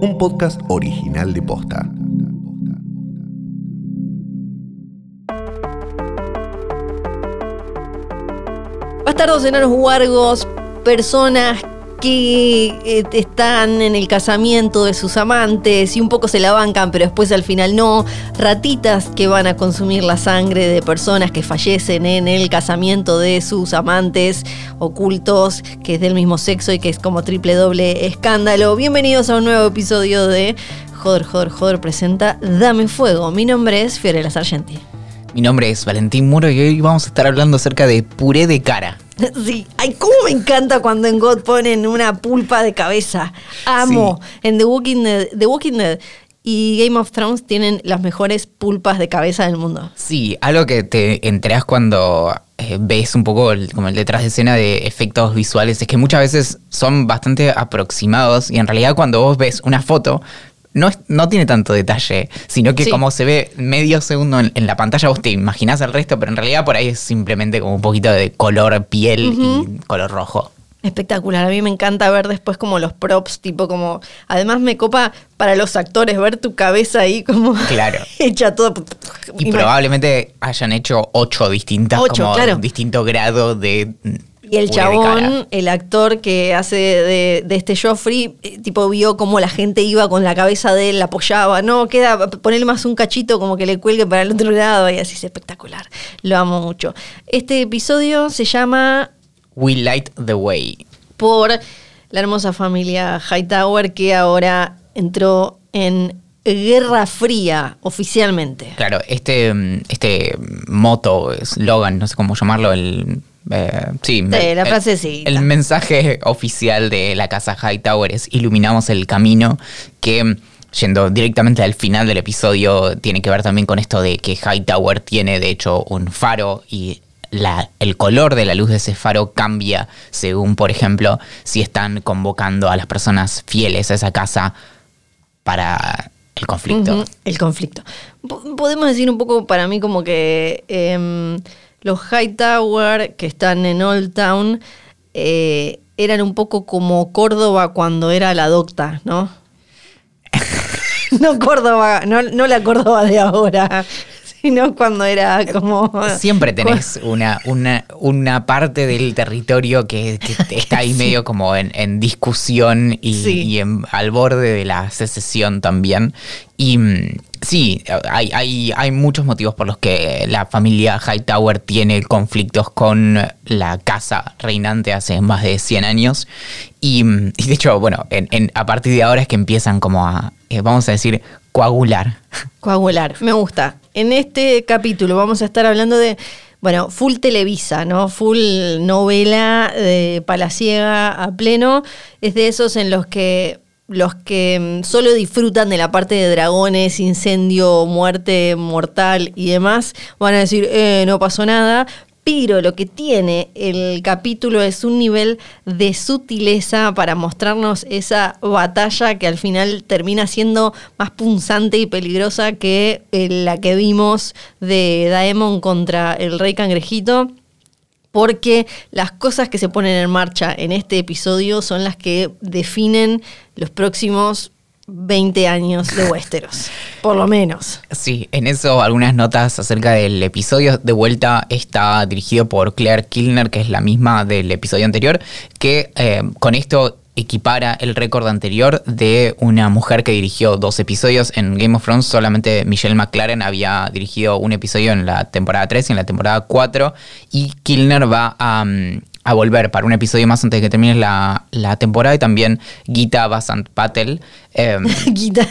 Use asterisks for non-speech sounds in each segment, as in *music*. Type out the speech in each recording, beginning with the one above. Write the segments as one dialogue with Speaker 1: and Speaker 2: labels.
Speaker 1: un podcast original de Posta.
Speaker 2: Bastardos enanos huargos, personas que eh, están en el casamiento de sus amantes y un poco se la bancan, pero después al final no. Ratitas que van a consumir la sangre de personas que fallecen en el casamiento de sus amantes ocultos, que es del mismo sexo y que es como triple doble escándalo. Bienvenidos a un nuevo episodio de Joder, Joder, Joder presenta Dame Fuego. Mi nombre es Fiorella Sargenti.
Speaker 3: Mi nombre es Valentín Muro y hoy vamos a estar hablando acerca de puré de cara. *laughs*
Speaker 2: Sí, ay, cómo me encanta cuando en God ponen una pulpa de cabeza. Amo. En The Walking Dead, The Walking Dead y Game of Thrones tienen las mejores pulpas de cabeza del mundo.
Speaker 3: Sí, algo que te enteras cuando eh, ves un poco el- como el detrás de escena de efectos visuales es que muchas veces son bastante aproximados y en realidad cuando vos ves una foto no, es- no tiene tanto detalle, sino que
Speaker 2: Sí.
Speaker 3: como se ve medio segundo en, en la pantalla vos te imaginás el resto, pero en realidad por ahí es simplemente como un poquito de color piel y color rojo.
Speaker 2: Espectacular, a mí me encanta ver después como los props, tipo como, además me copa para los actores ver tu cabeza ahí como *laughs*
Speaker 3: Claro.
Speaker 2: hecha todo.
Speaker 3: Y probablemente hayan hecho ocho distintas,
Speaker 2: Ocho,
Speaker 3: como
Speaker 2: claro.
Speaker 3: distinto grado de.
Speaker 2: Y el chabón, el actor que hace de, de este Joffrey, eh, tipo vio cómo la gente iba con la cabeza de él, la apoyaba. No, queda, ponerle más un cachito como que le cuelgue para el otro lado y así es espectacular. Lo amo mucho. Este episodio se llama
Speaker 3: We Light the Way.
Speaker 2: por la hermosa familia Hightower que ahora entró en Guerra Fría oficialmente.
Speaker 3: Claro, este, este moto, eslogan, no sé cómo llamarlo, el. Eh, sí,
Speaker 2: Sí,
Speaker 3: el-
Speaker 2: la
Speaker 3: el-
Speaker 2: frasecita.
Speaker 3: El, mensaje oficial de la casa Hightower es iluminamos el camino, que yendo directamente al final del episodio tiene que ver también con esto de que Hightower tiene de hecho un faro y la- el color de la luz de ese faro cambia según, por ejemplo, si están convocando a las personas fieles a esa casa para el conflicto.
Speaker 2: El conflicto. Po- Podemos decir un poco para mí como que em, los Hightower que están en Old Town eh, eran un poco como Córdoba cuando era la docta, ¿no? *laughs* no Córdoba, no, no la Córdoba de ahora, *laughs* *laughs* sino cuando era como...
Speaker 3: Siempre tenés una, una, una parte del territorio que, que *laughs* está ahí medio como en, en discusión y,
Speaker 2: Sí.
Speaker 3: y en- al borde de la secesión también. Y mm, sí, hay, hay, hay muchos motivos por los que la familia Hightower tiene conflictos con la casa reinante hace más de 100 años. Y, mm, y de hecho, bueno, en- en- a partir de ahora es que empiezan como a, eh, vamos a decir, coagular.
Speaker 2: Coagular, me gusta. En este capítulo vamos a estar hablando de, bueno, full Televisa, ¿no? Full novela de palaciega a pleno. Es de esos en los que los que mm, solo disfrutan de la parte de dragones, incendio, muerte mortal y demás, van a decir, eh, no pasó nada. Lo que tiene el capítulo es un nivel de sutileza para mostrarnos esa batalla que al final termina siendo más punzante y peligrosa que eh, la que vimos de Daemon contra el rey cangrejito. Porque las cosas que se ponen en marcha en este episodio son las que definen los próximos 20 años de Westeros. *laughs* Por lo menos.
Speaker 3: Sí, en eso algunas notas acerca del episodio. De vuelta está dirigido por Claire Kilner, que es la misma del episodio anterior, que eh, con esto equipara el récord anterior de una mujer que dirigió dos episodios. En Game of Thrones solamente Michelle McLaren había dirigido un episodio en la temporada 3 y en la temporada 4. Y Kilner va a, mm, a volver para un episodio más antes de que termine la, la temporada. Y también Gita Basant Patel. eh, *laughs*
Speaker 2: Guita,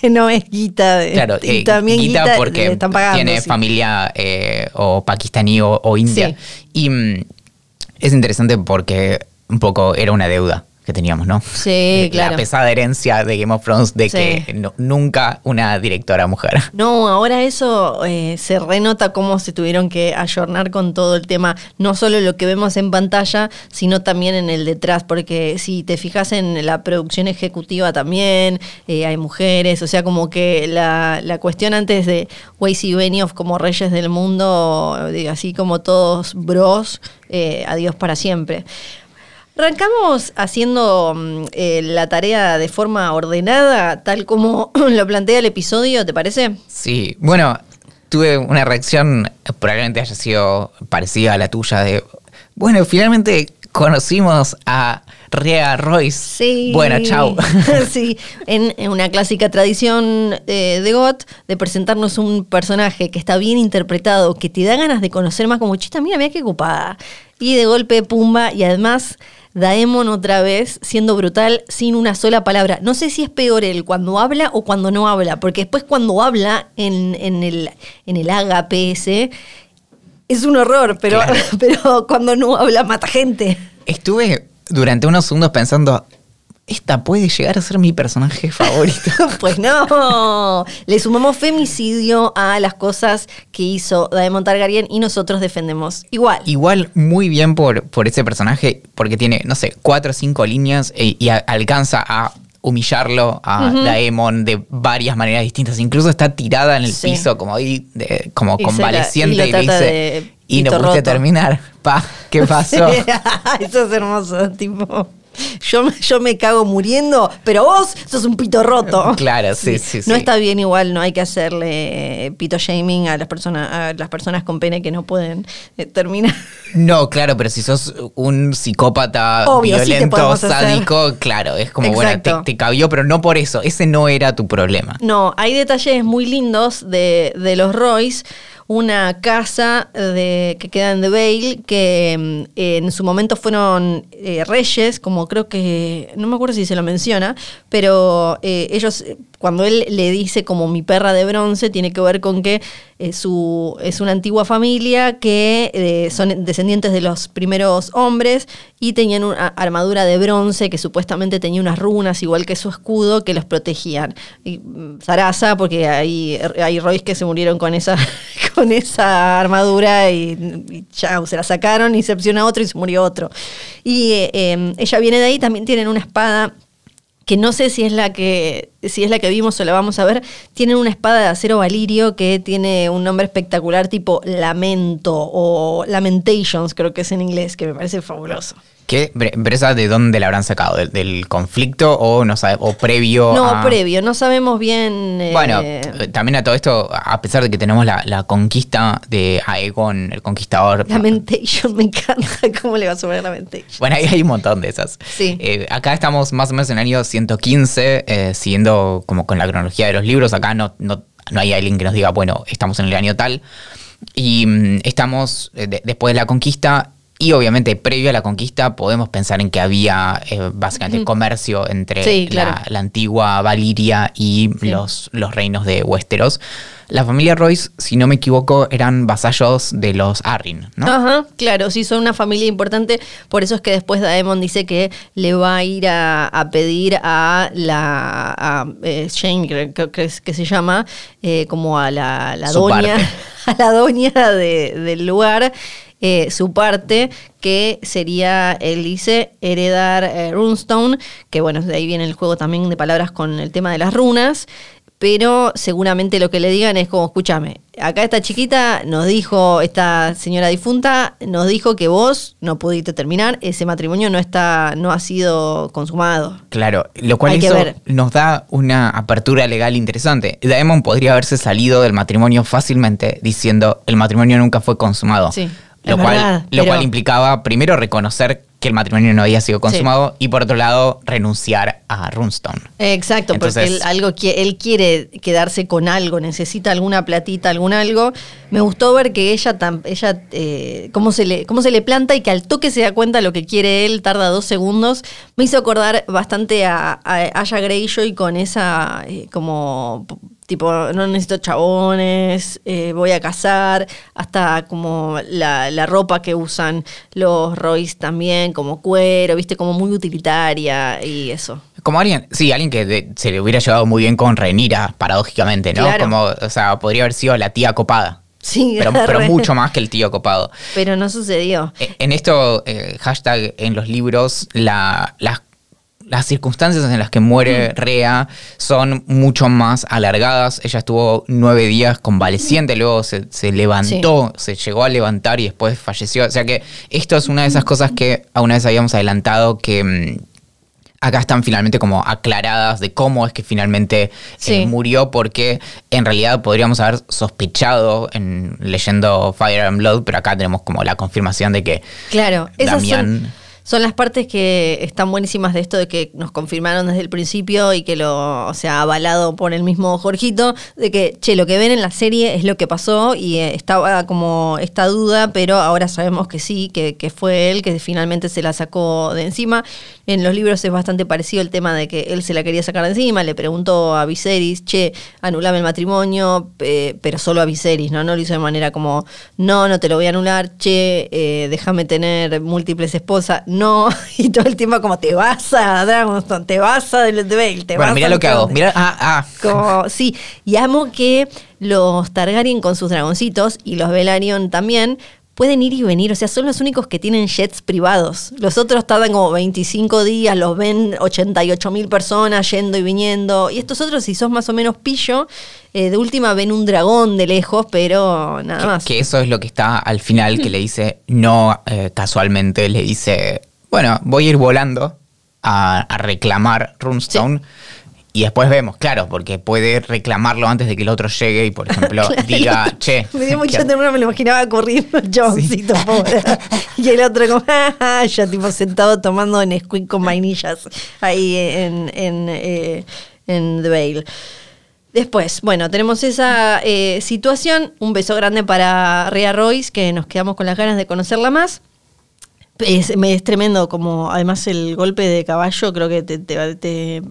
Speaker 2: que no es Guita. de-
Speaker 3: Claro, eh,
Speaker 2: también
Speaker 3: Gita porque
Speaker 2: le están pagando,
Speaker 3: tiene
Speaker 2: sí.
Speaker 3: familia eh, o pakistaní o, o india.
Speaker 2: Sí.
Speaker 3: Y mm, es interesante porque un poco era una deuda que teníamos, ¿no?
Speaker 2: Sí, *laughs* claro.
Speaker 3: La pesada herencia de Game of Thrones de
Speaker 2: Sí.
Speaker 3: que no- nunca una directora mujer. *laughs*
Speaker 2: No, ahora eso eh, se renota cómo se tuvieron que ayornar con todo el tema, no solo lo que vemos en pantalla, sino también en el detrás, porque si te fijas en la producción ejecutiva también, eh, hay mujeres, o sea, como que la, la cuestión antes de Weiss y Benioff como reyes del mundo, así como todos bros, eh, adiós para siempre. Arrancamos haciendo mm, eh, la tarea de forma ordenada, tal como *clears throat* lo plantea el episodio, ¿te parece?
Speaker 3: Sí, bueno, tuve una reacción, probablemente haya sido parecida a la tuya, de, bueno, finalmente conocimos a Rea Royce.
Speaker 2: Sí.
Speaker 3: Bueno, chau. *laughs* *laughs*
Speaker 2: sí, en, en una clásica tradición eh, de GOT de presentarnos un personaje que está bien interpretado, que te da ganas de conocer más como chista, mira, mira qué ocupada. Y de golpe, pumba, y además Daemon otra vez siendo brutal sin una sola palabra. No sé si es peor él cuando habla o cuando no habla, porque después cuando habla en, en el, en el es un horror, pero,
Speaker 3: Claro. *laughs*
Speaker 2: pero cuando no habla mata gente.
Speaker 3: Estuve durante unos segundos pensando, esta puede llegar a ser mi personaje favorito. *laughs*
Speaker 2: Pues no, le sumamos femicidio a las cosas que hizo Daemon Targaryen y nosotros defendemos igual.
Speaker 3: Igual muy bien por, por ese personaje, porque tiene, no sé, cuatro o cinco líneas e- y a- alcanza a humillarlo a Daemon de varias maneras distintas. Incluso está tirada en el
Speaker 2: Sí.
Speaker 3: piso como ahí, de- como
Speaker 2: Y se la-
Speaker 3: convaleciente
Speaker 2: y
Speaker 3: le dice,
Speaker 2: de
Speaker 3: y no pudiste
Speaker 2: roto".
Speaker 3: terminar. Pa, ¿qué *laughs* pasó? *laughs*
Speaker 2: Eso es hermoso, tipo. Yo, me- yo me cago muriendo, pero vos sos un pito roto. *laughs*
Speaker 3: Claro, sí, sí,
Speaker 2: No
Speaker 3: sí.
Speaker 2: está bien igual, no hay que hacerle pito shaming a las personas, a las personas con pene que no pueden eh, terminar.
Speaker 3: No, claro, pero si sos un psicópata
Speaker 2: Obvio, sí
Speaker 3: violento,
Speaker 2: hacer.
Speaker 3: sádico, claro, es como, bueno, te, te cabió, pero no por eso. Ese no era tu problema.
Speaker 2: No, hay detalles muy lindos de, de los Royce. Una casa de, que queda en The que mm, en su momento fueron eh, reyes, como creo que, no me acuerdo si se lo menciona, pero eh, ellos, eh, cuando él le dice como mi perra de bronce, tiene que ver con que eh, su, es una antigua familia que eh, son descendientes de los primeros hombres y tenían una armadura de bronce que supuestamente tenía unas runas, igual que su escudo, que los protegían. Y mm, Sarasa, porque hay, hay Royce que se murieron con esa, *laughs* con esa armadura y, y se la sacaron y se opciona otro y se murió otro. Y eh, eh, ella viene de ahí, también tienen una espada que no sé si es la que si es la que vimos o la vamos a ver, tienen una espada de acero valirio que tiene un nombre espectacular tipo Lamento o Lamentations, creo que es en inglés, que me parece fabuloso.
Speaker 3: ¿Qué? ¿Bresa de dónde la habrán sacado? ¿Del, del conflicto o no sabe, o previo
Speaker 2: No,
Speaker 3: a-
Speaker 2: previo, no sabemos bien. eh,
Speaker 3: Bueno, también a todo esto, a pesar de que tenemos la, la conquista de Aegon, el conquistador.
Speaker 2: Lamentation, me encanta *laughs* cómo le va a sumar Lamentation.
Speaker 3: Bueno, ahí hay un montón de esas.
Speaker 2: Sí.
Speaker 3: Eh, acá estamos más o menos en el año 115, eh, siguiendo como con la cronología de los libros. Acá no, no, no hay alguien que nos diga, bueno, estamos en el año tal. Y mm, estamos eh, de- después de la conquista. Y obviamente, previo a la conquista, podemos pensar en que había eh, básicamente comercio entre
Speaker 2: Sí, claro.
Speaker 3: la, la antigua Valiria y
Speaker 2: Sí.
Speaker 3: los, los reinos de Westeros. La familia Royce, si no me equivoco, eran vasallos de los Arryn, ¿no?
Speaker 2: Ajá, claro, sí, son una familia importante. Por eso es que después Daemon dice que le va a ir a, a pedir a la a, eh, Shane, creo creo que, es- que se llama, eh, como a la, la doña,
Speaker 3: parte. *laughs*
Speaker 2: a la doña de- del lugar. Eh, su parte, que sería, él dice, heredar eh, Runestone, que bueno, de ahí viene el juego también de palabras con el tema de las runas, pero seguramente lo que le digan es como, escúchame, acá esta chiquita nos dijo, esta señora difunta, nos dijo que vos no pudiste terminar, ese matrimonio no está, no ha sido consumado.
Speaker 3: Claro, lo cual eso
Speaker 2: ver.
Speaker 3: nos da una apertura legal interesante. Daemon podría haberse salido del matrimonio fácilmente diciendo el matrimonio nunca fue consumado.
Speaker 2: Sí,
Speaker 3: lo cual,
Speaker 2: verdad,
Speaker 3: lo cual implicaba primero reconocer que el matrimonio no había sido consumado y por otro lado renunciar a Runestone.
Speaker 2: Exacto, porque
Speaker 3: Entonces-
Speaker 2: él, algo, él quiere quedarse con algo, necesita alguna platita, algún algo. Me gustó ver que ella, ella eh, cómo, se le, cómo se le planta y que al toque se da cuenta lo que quiere él, tarda dos segundos. Me hizo acordar bastante a, a Aya Greyjoy con esa eh, como tipo, no necesito chabones, eh, voy a cazar, hasta como la, la ropa que usan los Royce también, como cuero, viste, como muy utilitaria y eso.
Speaker 3: Como alguien, sí, alguien que de- se le hubiera llevado muy bien con Renira, paradójicamente, ¿no?
Speaker 2: Claro.
Speaker 3: Como, o sea, podría haber sido la tía copada.
Speaker 2: Sí, *laughs*
Speaker 3: Pero, pero mucho más que el tío copado.
Speaker 2: Pero no sucedió.
Speaker 3: Eh, En esto, eh, hashtag en los libros, la, las, las circunstancias en las que muere
Speaker 2: Mm.
Speaker 3: Rea son mucho más alargadas. Ella estuvo nueve días convaleciente, luego se, se levantó, se llegó a levantar y después falleció. O sea que esto es una de esas cosas que a una vez habíamos adelantado que... mm, Acá están finalmente como aclaradas de cómo es que finalmente eh, murió, porque en realidad podríamos haber sospechado en leyendo Fire and Blood, pero acá tenemos como la confirmación de que
Speaker 2: Claro, esas son,
Speaker 3: Damián.
Speaker 2: Son las partes que están buenísimas de esto de que nos confirmaron desde el principio y que lo, o sea, avalado por el mismo Jorgito, de que, che, lo que ven en la serie es lo que pasó y eh, estaba como esta duda, pero ahora sabemos que sí, que, que fue él, que finalmente se la sacó de encima. En los libros es bastante parecido el tema de que él se la quería sacar de encima, le preguntó a Viserys, che, anulame el matrimonio, pero solo a Viserys, ¿no? No lo hizo de manera como, no, no te lo voy a anular, che, eh, déjame tener múltiples esposas, no, *laughs* y todo el tiempo como, te vas a Dragonstone, te vas a Vale, te
Speaker 3: Bueno,
Speaker 2: vas
Speaker 3: mira
Speaker 2: a
Speaker 3: lo que hago.
Speaker 2: Norte".
Speaker 3: Mira, ah, ah.
Speaker 2: Como, sí, y amo que los Targaryen con sus dragoncitos y los Velaryon también pueden ir y venir, o sea, son los únicos que tienen jets privados. Los otros tardan como 25 días, los ven 88 mil personas yendo y viniendo. Y estos otros, si sos más o menos pillo, eh, de última ven un dragón de lejos, pero nada
Speaker 3: Que,
Speaker 2: más.
Speaker 3: que eso es lo que está al final, que le dice, no eh, casualmente, le dice, bueno, voy a ir volando a, a reclamar Runestone. Y después vemos, claro, porque puede reclamarlo antes de que el otro llegue y, por ejemplo, *laughs* diga, che. *laughs*
Speaker 2: Me dio *laughs* mucha ternura, me lo imaginaba corriendo el chaboncito, pobre. Y el otro como, "Ah, ah", ya tipo sentado tomando Nesquik con vainillas ahí en, en, eh, en The Vale. Después, bueno, tenemos esa eh, situación. Un beso grande para Rhea Royce, que nos quedamos con las ganas de conocerla más. Es, es tremendo, como además el golpe de caballo creo que te, te- te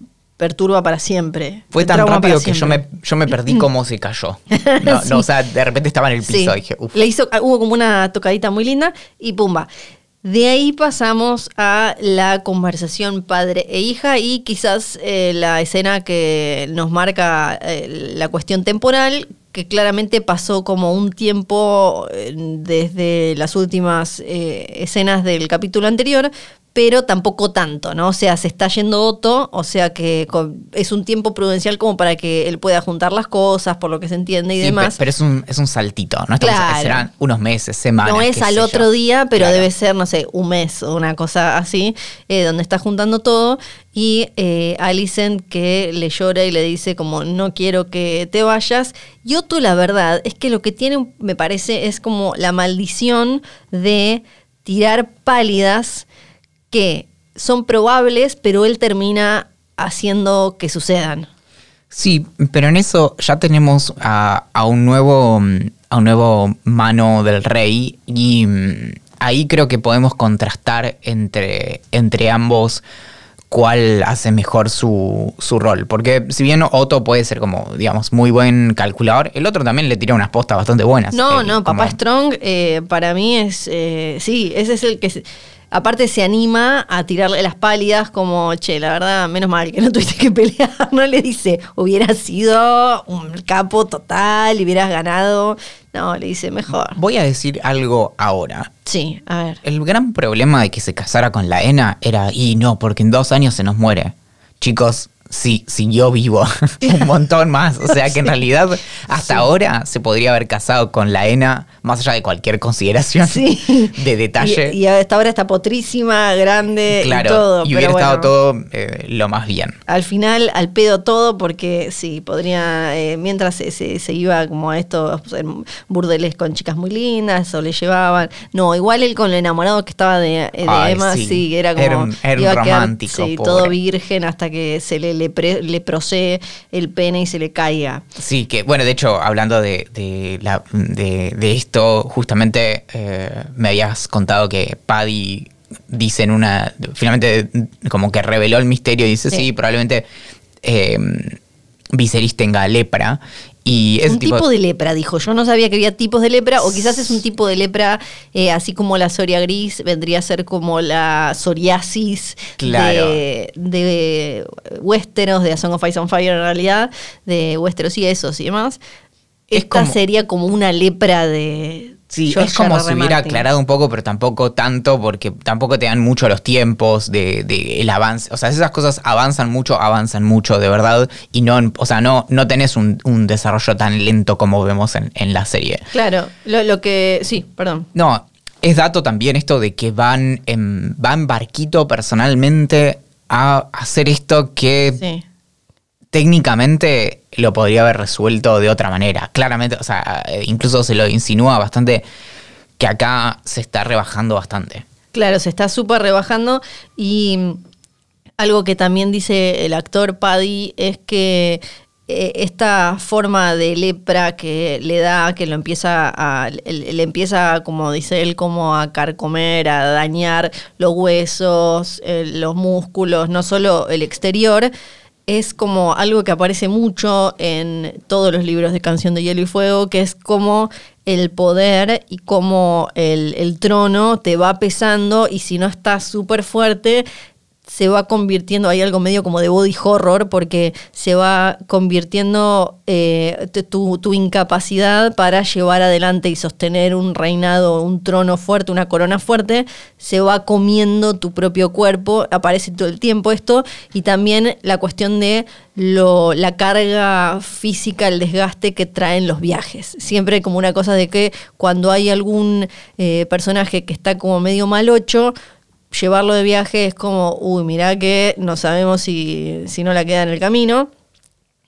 Speaker 2: perturba para siempre.
Speaker 3: Fue tan rápido que yo me, yo me perdí cómo se cayó. *laughs* No,
Speaker 2: Sí.
Speaker 3: no, o sea, de repente estaba en el piso
Speaker 2: Sí.
Speaker 3: y dije, uff.
Speaker 2: Le hizo, hubo como una tocadita muy linda y pumba. De ahí pasamos a la conversación padre e hija y quizás eh, la escena que nos marca eh, la cuestión temporal, que claramente pasó como un tiempo eh, desde las últimas escenas del capítulo anterior, pero tampoco tanto, ¿no? O sea, se está yendo Otto, o sea que con- es un tiempo prudencial como para que él pueda juntar las cosas, por lo que se entiende y
Speaker 3: Sí,
Speaker 2: demás.
Speaker 3: pe- pero es un, es un saltito, ¿no? Estamos,
Speaker 2: Claro.
Speaker 3: Serán unos meses, semanas.
Speaker 2: No es al otro
Speaker 3: yo.
Speaker 2: día, pero
Speaker 3: Claro.
Speaker 2: debe ser, no sé, un mes o una cosa así, eh, donde está juntando todo. Y eh, Alicent que le llora y le dice como, no quiero que te vayas. Y Otto, la verdad, es que lo que tiene, me parece, es como la maldición de tirar pálidas que son probables, pero él termina haciendo que sucedan.
Speaker 3: Sí, pero en eso ya tenemos a, a un nuevo a un nuevo mano del rey y mm, ahí creo que podemos contrastar entre, entre ambos cuál hace mejor su, su rol. Porque si bien Otto puede ser como, digamos, muy buen calculador, el otro también le tira unas postas bastante buenas.
Speaker 2: No,
Speaker 3: Eh,
Speaker 2: no,
Speaker 3: como-
Speaker 2: Papá Strong eh, para mí es, eh, sí, ese es el que, aparte se anima a tirarle las pálidas como, che, la verdad, menos mal que no tuviste que pelear, *laughs* no le dice, hubieras sido un capo total, y hubieras ganado, no, le dice, mejor.
Speaker 3: Voy a decir algo ahora.
Speaker 2: Sí, a ver.
Speaker 3: El gran problema de que se casara con la ENA era, y no, porque en dos años se nos muere. Chicos, sí, siguió vivo *laughs* un montón más. O sea que en realidad hasta ahora se podría haber casado con la ENA, más allá de cualquier consideración
Speaker 2: Sí. *laughs*
Speaker 3: de detalle.
Speaker 2: Y, y hasta ahora está potrísima, grande
Speaker 3: claro,
Speaker 2: y todo.
Speaker 3: y
Speaker 2: pero
Speaker 3: hubiera estado todo eh, lo más bien.
Speaker 2: Al final, al pedo todo, porque sí, podría, eh, mientras se, se- se iba como a estos burdeles con chicas muy lindas, o le llevaban. No, igual él con lo enamorado que estaba de, eh, de
Speaker 3: Ay,
Speaker 2: Emma,
Speaker 3: sí.
Speaker 2: sí, era como.
Speaker 3: Era un- era un
Speaker 2: iba a quedar,
Speaker 3: romántico,
Speaker 2: sí,
Speaker 3: pobre.
Speaker 2: todo virgen hasta que se le, le, pre- le procee el pene y se le caiga.
Speaker 3: Sí, que bueno, de hecho, hablando de, de, la- de- de esto, justamente eh, me habías contado que Paddy dice en una. Finalmente, como que reveló el misterio y dice:
Speaker 2: Sí.
Speaker 3: Sí, probablemente eh, Viserys tenga lepra. Y
Speaker 2: un tipo, de lepra, dijo. Yo no sabía que había tipos de lepra, o quizás es un tipo de lepra, eh, así como la soria gris, vendría a ser como la psoriasis
Speaker 3: Claro.
Speaker 2: de, de Westeros, de A Song of Ice and Fire en realidad, de Westeros y esos y demás.
Speaker 3: Es
Speaker 2: Esta
Speaker 3: como-
Speaker 2: sería como una lepra de
Speaker 3: Sí,
Speaker 2: George
Speaker 3: es como
Speaker 2: R.
Speaker 3: si hubiera
Speaker 2: Martin.
Speaker 3: aclarado un poco, pero tampoco tanto, porque tampoco te dan mucho los tiempos de, de el avance. O sea, esas cosas avanzan mucho, avanzan mucho, de verdad, y no, o sea, no, no tenés un, un desarrollo tan lento como vemos en, en la serie.
Speaker 2: Claro, lo, lo que. Sí, perdón.
Speaker 3: No, es dato también esto de que van en, van barquito personalmente a hacer esto que
Speaker 2: Sí.
Speaker 3: Técnicamente lo podría haber resuelto de otra manera. Claramente, o sea, eh, incluso se lo insinúa bastante que acá se está rebajando bastante.
Speaker 2: Claro, se está súper rebajando y algo que también dice el actor Paddy es que eh, esta forma de lepra que le da, que lo empieza a, le, le empieza, como dice él, como a carcomer, a dañar los huesos, eh, los músculos, no solo el exterior, es como algo que aparece mucho en todos los libros de Canción de Hielo y Fuego, que es como el poder y como el, el trono te va pesando y si no estás súper fuerte, se va convirtiendo, hay algo medio como de body horror, porque se va convirtiendo eh, tu incapacidad para llevar adelante y sostener un reinado, un trono fuerte, una corona fuerte, se va comiendo tu propio cuerpo, aparece todo el tiempo esto, y también la cuestión de lo, la carga física, el desgaste que traen los viajes. Siempre como una cosa de que cuando hay algún eh, personaje que está como medio malocho, llevarlo de viaje es como, uy, mirá que no sabemos si, si no la queda en el camino.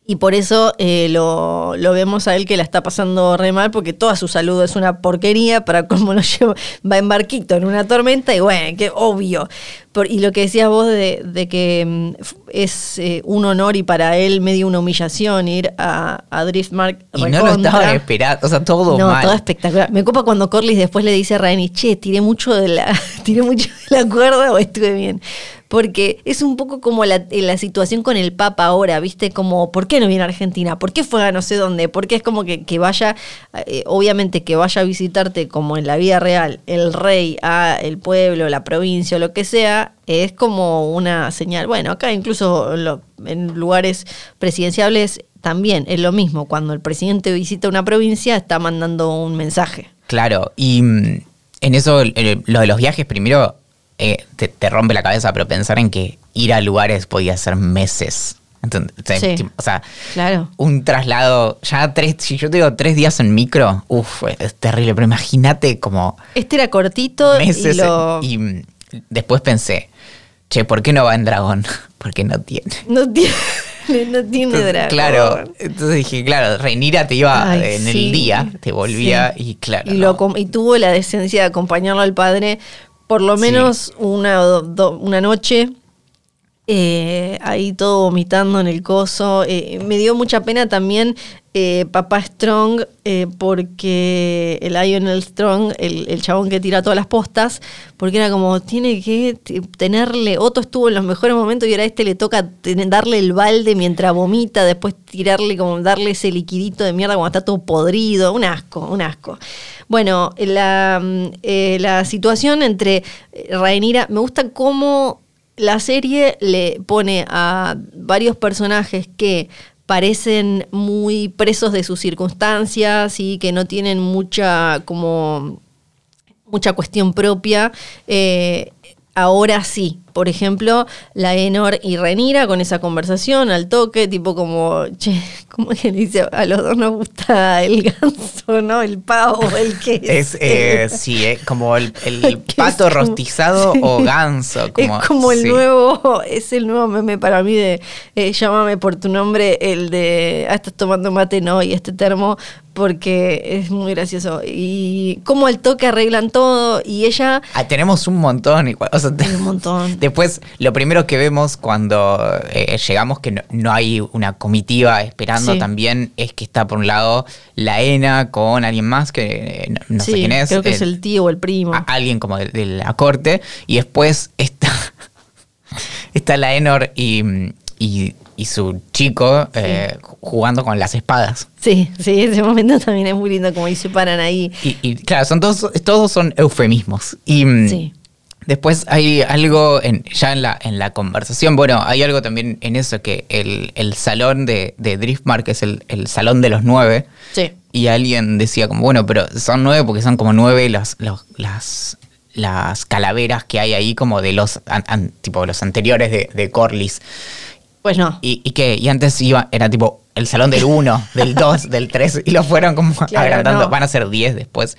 Speaker 2: Y por eso eh, lo, lo vemos a él que la está pasando re mal, porque toda su salud es una porquería para cómo lo *laughs* lleva, va en barquito en una tormenta, y bueno, que obvio. Por- y lo que decías vos de, de que mm, es eh, un honor y para él medio una humillación ir a, a Driftmark.
Speaker 3: Y no lo
Speaker 2: recontra.
Speaker 3: estaban esperando, o sea, todo
Speaker 2: No,
Speaker 3: mal.
Speaker 2: todo espectacular. Me copa cuando Corlys después le dice a Rhaenys, che, tiré mucho de la, tiré mucho de la cuerda o estuve bien. Porque es un poco como la, la situación con el Papa ahora, ¿viste? Como, ¿por qué no viene a Argentina? ¿Por qué fue a no sé dónde? Porque es como que, que vaya, eh, obviamente que vaya a visitarte como en la vida real, el rey a el pueblo, la provincia o lo que sea, es como una señal. Bueno, acá incluso en lugares presidenciables también es lo mismo. Cuando el presidente visita una provincia, está mandando un mensaje.
Speaker 3: Claro, y mm, en eso, lo de los viajes, primero eh, te, te rompe la cabeza, pero pensar en que ir a lugares podía ser meses. Entonces,
Speaker 2: Sí.
Speaker 3: o sea,
Speaker 2: Claro.
Speaker 3: un traslado, ya tres, si yo te digo tres días en micro, uff, es terrible, pero imagínate como
Speaker 2: Este era cortito
Speaker 3: meses
Speaker 2: y lo...
Speaker 3: y después pensé, che, ¿por qué no va en dragón? *laughs* Porque no tiene.
Speaker 2: No tiene, *laughs* no tiene dragón.
Speaker 3: Claro, entonces dije, claro, Reinira te iba
Speaker 2: Ay,
Speaker 3: en
Speaker 2: sí,
Speaker 3: el día, te volvía
Speaker 2: sí.
Speaker 3: y claro.
Speaker 2: Y, lo, y tuvo la decencia de acompañarlo al padre por lo
Speaker 3: Sí.
Speaker 2: menos una, do- una noche. Eh, ahí todo vomitando en el coso. Eh, me dio mucha pena también eh, Papá Strong, porque el Lionel Strong, el, el chabón que tira todas las postas, porque era como, tiene que tenerle, Otto estuvo en los mejores momentos y ahora a este le toca darle el balde mientras vomita, después tirarle como darle ese liquidito de mierda cuando está todo podrido, un asco, un asco. Bueno, la, mm, la situación entre Rhaenyra, me gusta cómo la serie le pone a varios personajes que parecen muy presos de sus circunstancias y que no tienen mucha como mucha cuestión propia. eh, ahora sí. Por ejemplo, la Enor y Renira con esa conversación al toque, tipo como, che, ¿cómo que le dice? A los dos nos gusta el ganso, ¿no? El pavo, el *laughs* que
Speaker 3: Es, eh, sí, eh, como el, el
Speaker 2: es
Speaker 3: pato
Speaker 2: como-
Speaker 3: rostizado
Speaker 2: sí.
Speaker 3: o ganso. Como,
Speaker 2: es como el
Speaker 3: sí.
Speaker 2: nuevo, es el nuevo meme para mí de eh, llámame por tu nombre, el de ah, estás tomando mate, no, y este termo, porque es muy gracioso. Y cómo al toque arreglan todo, y ella
Speaker 3: Ah, tenemos un montón. igual, o sea,
Speaker 2: un montón. *laughs*
Speaker 3: Después, lo primero que vemos cuando eh, llegamos, que no, no hay una comitiva esperando
Speaker 2: Sí.
Speaker 3: también, es que está por un lado la ENA con alguien más, que eh, no, no sé quién es.
Speaker 2: creo que es
Speaker 3: eh,
Speaker 2: el tío o el primo.
Speaker 3: a- alguien como de, de la corte. Y después está, *laughs* está la Enor y, y, y su chico eh, jugando con las espadas.
Speaker 2: Sí, sí, ese momento *laughs* también es muy lindo como ahí se paran ahí.
Speaker 3: Y, y, claro, son todos, todos son eufemismos. Y, mm,
Speaker 2: Sí.
Speaker 3: Después hay algo en, ya en la, en la conversación, bueno, hay algo también en eso que el, el salón de, de Driftmark es el, el salón de los nueve.
Speaker 2: Sí.
Speaker 3: Y alguien decía como, bueno, pero son nueve porque son como nueve los, los- las, las calaveras que hay ahí como de los, an- an- tipo, los anteriores de, de Corlys.
Speaker 2: Pues no.
Speaker 3: Y, y que y antes iba, era tipo el salón del 1, del 2, del 3, y lo fueron como *laughs*
Speaker 2: Claro,
Speaker 3: agrandando.
Speaker 2: no.
Speaker 3: Van a ser 10 después.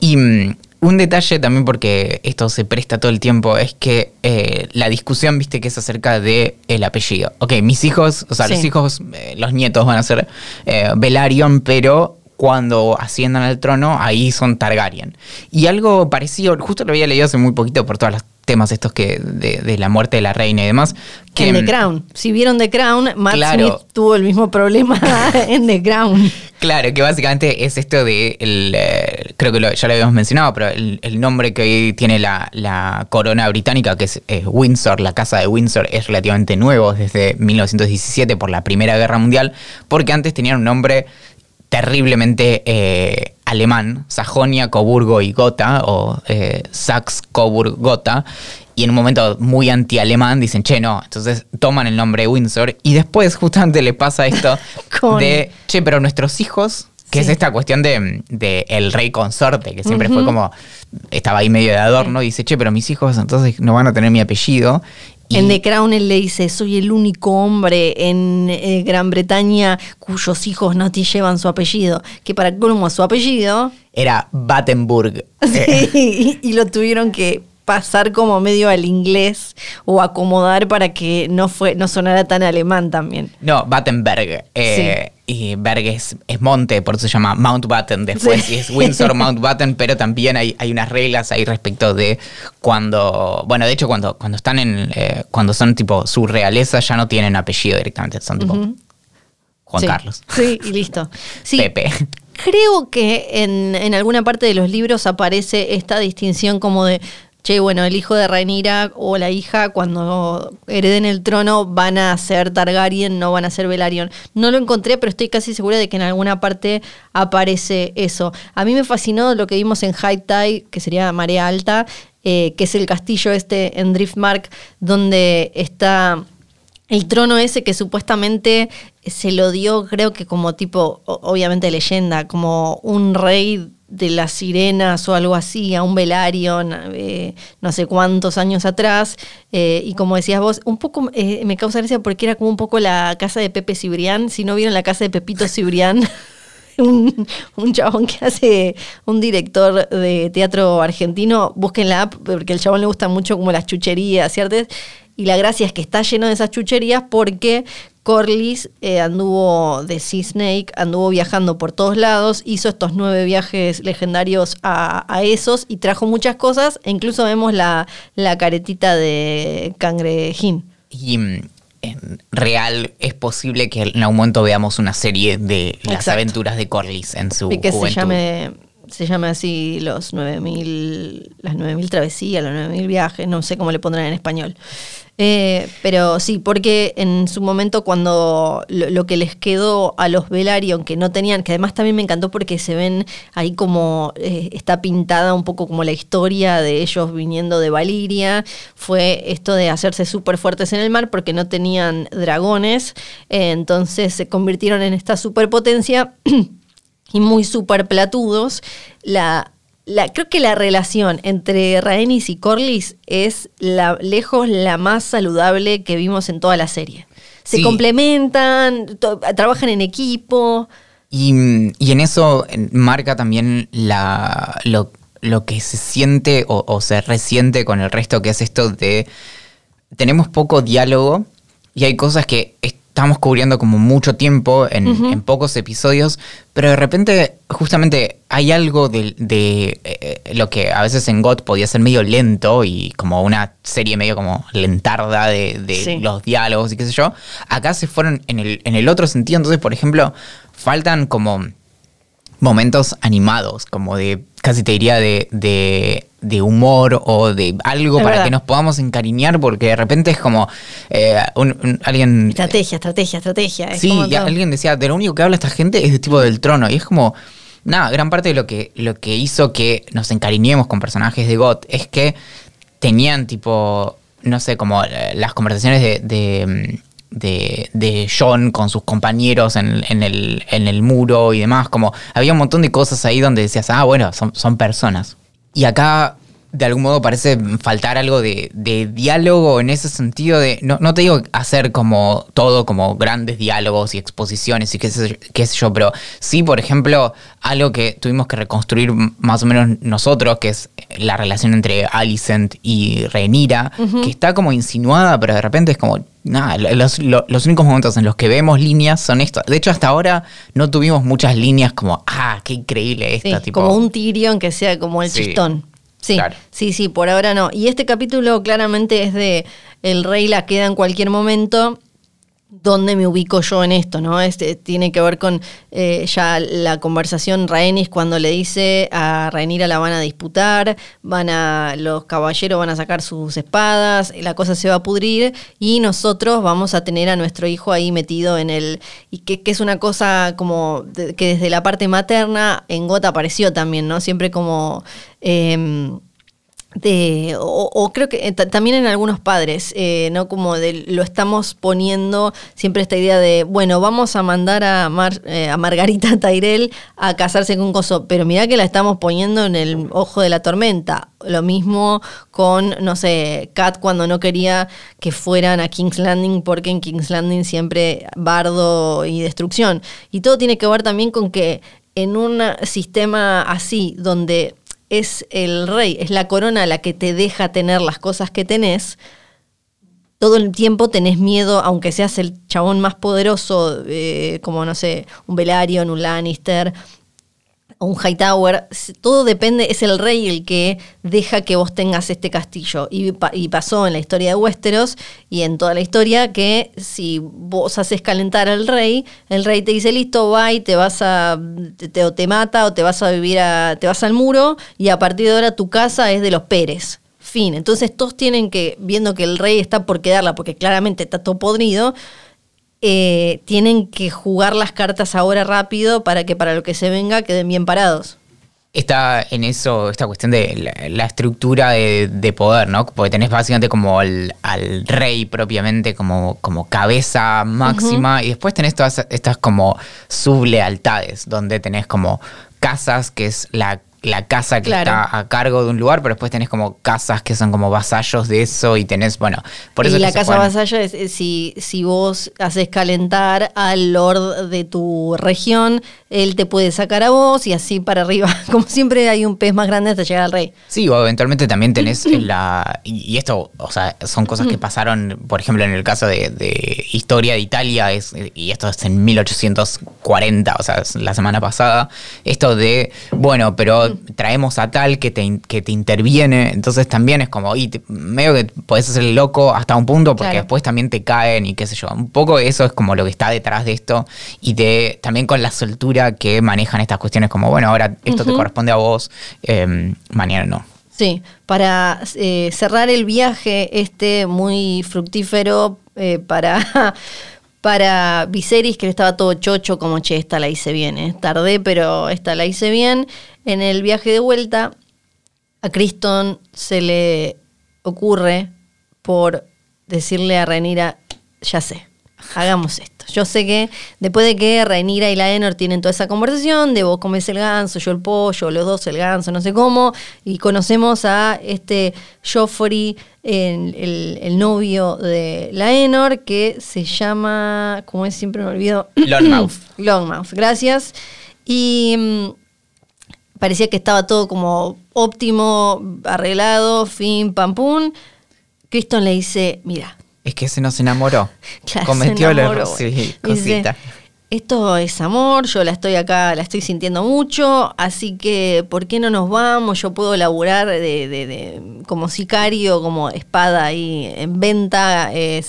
Speaker 3: Y mm, un detalle también, porque esto se presta todo el tiempo, es que eh, la discusión, viste, que es acerca de el apellido. Ok, mis hijos, o sea,
Speaker 2: Sí.
Speaker 3: los hijos, eh, los nietos van a ser eh, Velaryon, pero cuando asciendan al trono, ahí son Targaryen. Y algo parecido, justo lo había leído hace muy poquito por todos los temas estos que de, de la muerte de la reina y demás. Que,
Speaker 2: en The Crown. Si vieron The Crown, Matt
Speaker 3: Claro.
Speaker 2: Smith tuvo el mismo problema *laughs* en The Crown.
Speaker 3: Claro, que básicamente es esto de, el, eh, creo que lo- ya lo habíamos mencionado, pero el, el nombre que hoy tiene la, la corona británica, que es eh, Windsor, la casa de Windsor, es relativamente nuevo, desde 1917 por la Primera Guerra Mundial, porque antes tenían un nombre terriblemente eh, alemán, Sajonia, Coburgo y Gotha, o eh, Sax, Coburg, Gotha, y en un momento muy anti-alemán dicen, che, no, entonces toman el nombre de Windsor, y después justamente le pasa esto *laughs*
Speaker 2: Con-
Speaker 3: de, che, pero nuestros hijos, que
Speaker 2: Sí.
Speaker 3: es esta cuestión de, de el rey consorte, que siempre fue como, estaba ahí medio de adorno, y dice, che, pero mis hijos entonces no van a tener mi apellido. Y-
Speaker 2: En The Crown él le dice, soy el único hombre en eh, Gran Bretaña cuyos hijos no te llevan su apellido. Que para colmo su apellido,
Speaker 3: era Battenburg. *laughs* Eh,
Speaker 2: sí, y lo tuvieron que pasar como medio al inglés o acomodar para que no, fue, no sonara tan alemán también.
Speaker 3: No, Battenberg. eh, Y Berg es, es monte, por eso se llama Mountbatten después.
Speaker 2: Sí.
Speaker 3: Y es Windsor *laughs* Mountbatten, pero también hay, hay unas reglas ahí respecto de cuando. Bueno, de hecho, cuando, cuando están en. eh, cuando son tipo su realeza, ya no tienen apellido directamente. Son tipo Juan
Speaker 2: Sí.
Speaker 3: Carlos.
Speaker 2: Sí, y listo. Sí,
Speaker 3: Pepe.
Speaker 2: Creo que en, en alguna parte de los libros aparece esta distinción como de, che, bueno, el hijo de Rhaenyra o la hija cuando hereden el trono van a ser Targaryen, no van a ser Velaryon. No lo encontré, pero estoy casi segura de que en alguna parte aparece eso. A mí me fascinó lo que vimos en High Tide, que sería Marea Alta, eh, que es el castillo este en Driftmark, donde está el trono ese que supuestamente se lo dio, creo que como tipo, obviamente leyenda, como un rey de las sirenas o algo así, a un Velaryon, eh, no sé cuántos años atrás. eh, y como decías vos, un poco eh, me causa gracia porque era como un poco la casa de Pepe Cibrián. Si no vieron la casa de Pepito Cibrián. *laughs* Un, un chabón que hace un director de teatro argentino, busquen la app porque al chabón le gusta mucho como las chucherías, ¿cierto? Y la gracia es que está lleno de esas chucherías porque Corlys eh, anduvo de Sea Snake, anduvo viajando por todos lados, hizo estos nueve viajes legendarios a, a esos y trajo muchas cosas, e incluso vemos la, la caretita de Cangrejín.
Speaker 3: Y mm, en real es posible que en algún momento veamos una serie de las
Speaker 2: Exacto.
Speaker 3: aventuras de Corlys en su
Speaker 2: Y que se
Speaker 3: juventud.
Speaker 2: llame, se llame así los 9000, las 9000 travesías, los 9000 viajes, no sé cómo le pondrán en español. Eh, pero sí, porque en su momento cuando lo, que les quedó a los Velaryon que no tenían, que además también me encantó porque se ven ahí como eh, está pintada un poco como la historia de ellos viniendo de Valiria, fue esto de hacerse súper fuertes en el mar porque no tenían dragones, eh, entonces se convirtieron en esta superpotencia *clears throat* y muy super platudos. La, la, creo que la relación entre Rhaenys y Corlys es la, lejos la más saludable que vimos en toda la serie. Se
Speaker 3: Sí.
Speaker 2: complementan, to- trabajan en equipo.
Speaker 3: Y, y en eso marca también la, lo, lo que se siente o, o se resiente con el resto, que es esto de tenemos poco diálogo y hay cosas que estamos cubriendo como mucho tiempo en, en pocos episodios, pero de repente justamente hay algo de, de, eh, lo que a veces en GOT podía ser medio lento y como una serie medio como lentarda de, de
Speaker 2: Sí.
Speaker 3: los diálogos y qué sé yo. Acá se fueron en el, en el otro sentido, entonces por ejemplo faltan como momentos animados, como de, casi te diría, de, de, de humor o de algo
Speaker 2: Es
Speaker 3: para
Speaker 2: verdad.
Speaker 3: que nos podamos encariñar, porque de repente es como eh, un- un- alguien...
Speaker 2: Estrategia, estrategia, estrategia. es
Speaker 3: Sí,
Speaker 2: como
Speaker 3: y alguien decía, de lo único que habla esta gente es de tipo del trono. Y es como, nada, gran parte de lo que, lo que hizo que nos encariñemos con personajes de GOT es que tenían tipo, no sé, como eh, las conversaciones de, de, mm, de- de John con sus compañeros en, en el, en el muro y demás, como había un montón de cosas ahí donde decías, ah, bueno, son, son personas. Y acá, de algún modo, parece faltar algo de, de diálogo en ese sentido de, no, no te digo hacer como todo, como grandes diálogos y exposiciones y qué sé, qué sé yo, pero sí, por ejemplo, algo que tuvimos que reconstruir más o menos nosotros, que es la relación entre Alicent y Renira, que está como insinuada, pero de repente es como, nada, los, lo- los únicos momentos en los que vemos líneas son estos. De hecho, hasta ahora no tuvimos muchas líneas como, ah, qué increíble
Speaker 2: Sí,
Speaker 3: esta, tipo...
Speaker 2: como un Tyrion que sea como el
Speaker 3: Sí.
Speaker 2: chistón. Sí,
Speaker 3: Claro.
Speaker 2: sí, sí, por ahora no. Y este capítulo claramente es de el rey la queda en cualquier momento. ¿Dónde me ubico yo en esto? ¿no? Este, tiene que ver con eh, ya la conversación Rhaenys cuando le dice a Rhaenyra la van a disputar, van a, los caballeros van a sacar sus espadas, la cosa se va a pudrir y nosotros vamos a tener a nuestro hijo ahí metido en el... y que, es una cosa como que desde la parte materna en Gota apareció también, ¿no? Siempre como... em, de, o, creo que eh, ta- también en algunos padres, eh, ¿no? Como de lo estamos poniendo siempre esta idea de, bueno, vamos a mandar a, eh, Margarita *laughs* Tyrell a casarse con un coso, pero mirá que la estamos poniendo en el ojo de la tormenta. Lo mismo con, no sé, Kat cuando no quería que fueran a King's Landing, porque en King's Landing siempre bardo y destrucción. Y todo tiene que ver también con que en un sistema así, donde es el rey, es la corona la que te deja tener las cosas que tenés, todo el tiempo tenés miedo, aunque seas el chabón más poderoso, eh, como no sé, un Velaryon, un Lannister, o un Hightower, todo depende, es el rey el que deja que vos tengas este castillo. Y, pa- y pasó en la historia de Westeros y en toda la historia que si vos haces calentar al rey, el rey te dice, listo, bye, te vas a, te, te- o te mata o te vas a vivir a, te vas al muro y a partir de ahora tu casa es de los Pérez. Fin. Entonces todos tienen que, viendo que el rey está por quedarla, porque claramente está todo podrido, eh, tienen que jugar las cartas ahora rápido para que para lo que se venga queden bien parados.
Speaker 3: está en eso, esta cuestión de la, la estructura de, de poder, ¿no? Porque tenés básicamente como al, al rey propiamente como, como cabeza máxima y después tenés todas estas como sublealtades, donde tenés como casas, que es la, la casa que
Speaker 2: Claro.
Speaker 3: está a cargo de un lugar, pero después tenés como casas que son como vasallos de eso y tenés, bueno, por eso
Speaker 2: y la casa
Speaker 3: juegan-
Speaker 2: vasalla es, es si, si vos haces calentar al lord de tu región, él te puede sacar a vos y así para arriba. *laughs* Como siempre hay un pez más grande hasta llegar al rey.
Speaker 3: Sí, o eventualmente también tenés *laughs* la. Y, y esto, o sea, son cosas que pasaron, por ejemplo, en el caso de, de Historia de Italia, es, y esto es en 1840, o sea, la semana pasada. Esto de, bueno, pero traemos a tal que te, que te interviene, entonces también es como, y te- medio que podés hacer el loco hasta un punto, porque
Speaker 2: Claro.
Speaker 3: después también te caen y qué sé yo. Un poco eso es como lo que está detrás de esto, y también con la soltura que manejan estas cuestiones, como, bueno, ahora esto te corresponde a vos, eh, mañana no.
Speaker 2: Sí, para eh, cerrar el viaje este muy fructífero eh, para, *laughs* para Viserys, que estaba todo chocho, como, che, esta la hice bien, eh. tardé, pero esta la hice bien. En el viaje de vuelta, a Criston se le ocurre por decirle a Rhaenyra, ya sé, hagamos esto. Yo sé que después de que Rhaenyra y la Enor tienen toda esa conversación de vos comes el ganso, yo el pollo, los dos el ganso, no sé cómo, y conocemos a este Joffrey, el, el- el novio de la Enor, que se llama, como es siempre me olvido, *clears throat*
Speaker 3: Longmouth. *clears throat*
Speaker 2: Longmouth, gracias. Y mm, parecía que estaba todo como óptimo, arreglado, fin, pam, pum. Criston le dice, mira,
Speaker 3: Es que se nos enamoró. *laughs*
Speaker 2: Claro,
Speaker 3: Cometió la
Speaker 2: enamoró,
Speaker 3: sí,
Speaker 2: Dice,
Speaker 3: cosita.
Speaker 2: Esto es amor, yo la estoy acá, la estoy sintiendo mucho, así que ¿por qué no nos vamos? Yo puedo laburar de, de- de- como sicario, como espada ahí en venta, eh,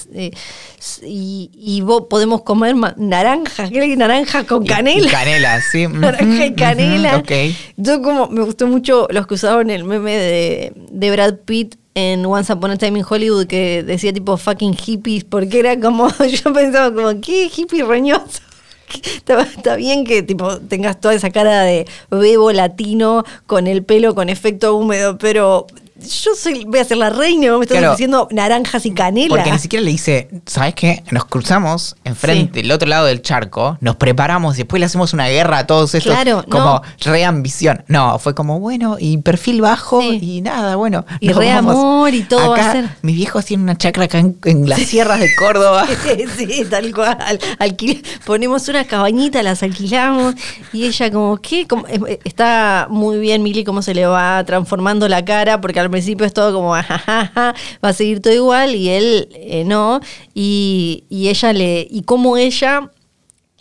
Speaker 2: y, y vos podemos comer naranjas, ¿qué naranja con canela?
Speaker 3: y canela, sí. *laughs*
Speaker 2: Naranja y canela.
Speaker 3: ujú, ok.
Speaker 2: Yo como me gustó mucho los que usaban el meme de, de Brad Pitt en Once Upon a Time in Hollywood que decía tipo fucking hippies, porque era como, *laughs* yo pensaba como, ¿qué hippie roñoso? *laughs* Está, está bien que tipo tengas toda esa cara de bebo latino con el pelo con efecto húmedo, pero yo soy, voy a ser la reina y vos me estás
Speaker 3: Claro.
Speaker 2: ofreciendo naranjas y canela.
Speaker 3: Porque ni siquiera le dice, ¿sabes qué? Nos cruzamos enfrente,
Speaker 2: Sí.
Speaker 3: del otro lado del charco, nos preparamos y después le hacemos una guerra a todos estos.
Speaker 2: Claro,
Speaker 3: como
Speaker 2: no.
Speaker 3: re ambición. No, fue como, bueno, y perfil bajo
Speaker 2: Sí.
Speaker 3: y nada, bueno.
Speaker 2: Y re
Speaker 3: vamos.
Speaker 2: amor y todo va a
Speaker 3: Acá,
Speaker 2: ser.
Speaker 3: Mis viejos tienen una chacra acá en, en las sierras de Córdoba. *laughs*
Speaker 2: sí, tal cual. Alquil- ponemos una cabañita, las alquilamos y ella como, ¿qué? Como- eh, eh, está muy bien Mili cómo se le va transformando la cara, porque al principio es todo como, "Ajajaja, va a seguir todo igual y él eh, no. Y, ella le, y como ella...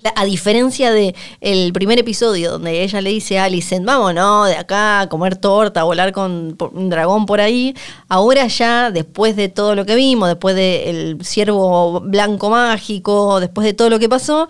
Speaker 2: la- A diferencia de el primer episodio donde ella le dice a Alicent, vámonos de acá a comer torta, a volar con un dragón por ahí, ahora ya después de todo lo que vimos, después del ciervo blanco mágico, después de todo lo que pasó,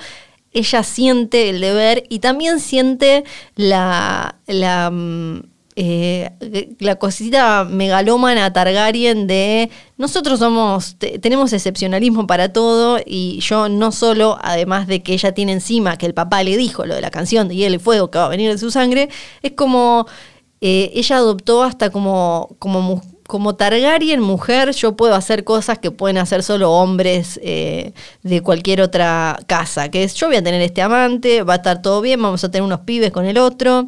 Speaker 2: ella siente el deber y también siente la, la, mm, eh, la cosita megalómana Targaryen de nosotros somos, te- tenemos excepcionalismo para todo y yo no solo, además de que ella tiene encima que el papá le dijo lo de la canción de Hielo y Fuego que va a venir de su sangre, es como eh, ella adoptó hasta como, como, como Targaryen mujer, yo puedo hacer cosas que pueden hacer solo hombres eh, de cualquier otra casa, que es yo voy a tener este amante, va a estar todo bien, vamos a tener unos pibes con el otro.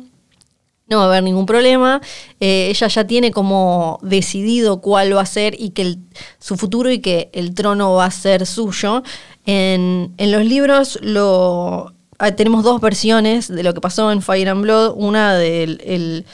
Speaker 2: No va a haber ningún problema. Eh, ella ya tiene como decidido cuál va a ser y que el- su futuro y que el trono va a ser suyo. En, en los libros lo, ah, tenemos dos versiones de lo que pasó en Fire and Blood. Una del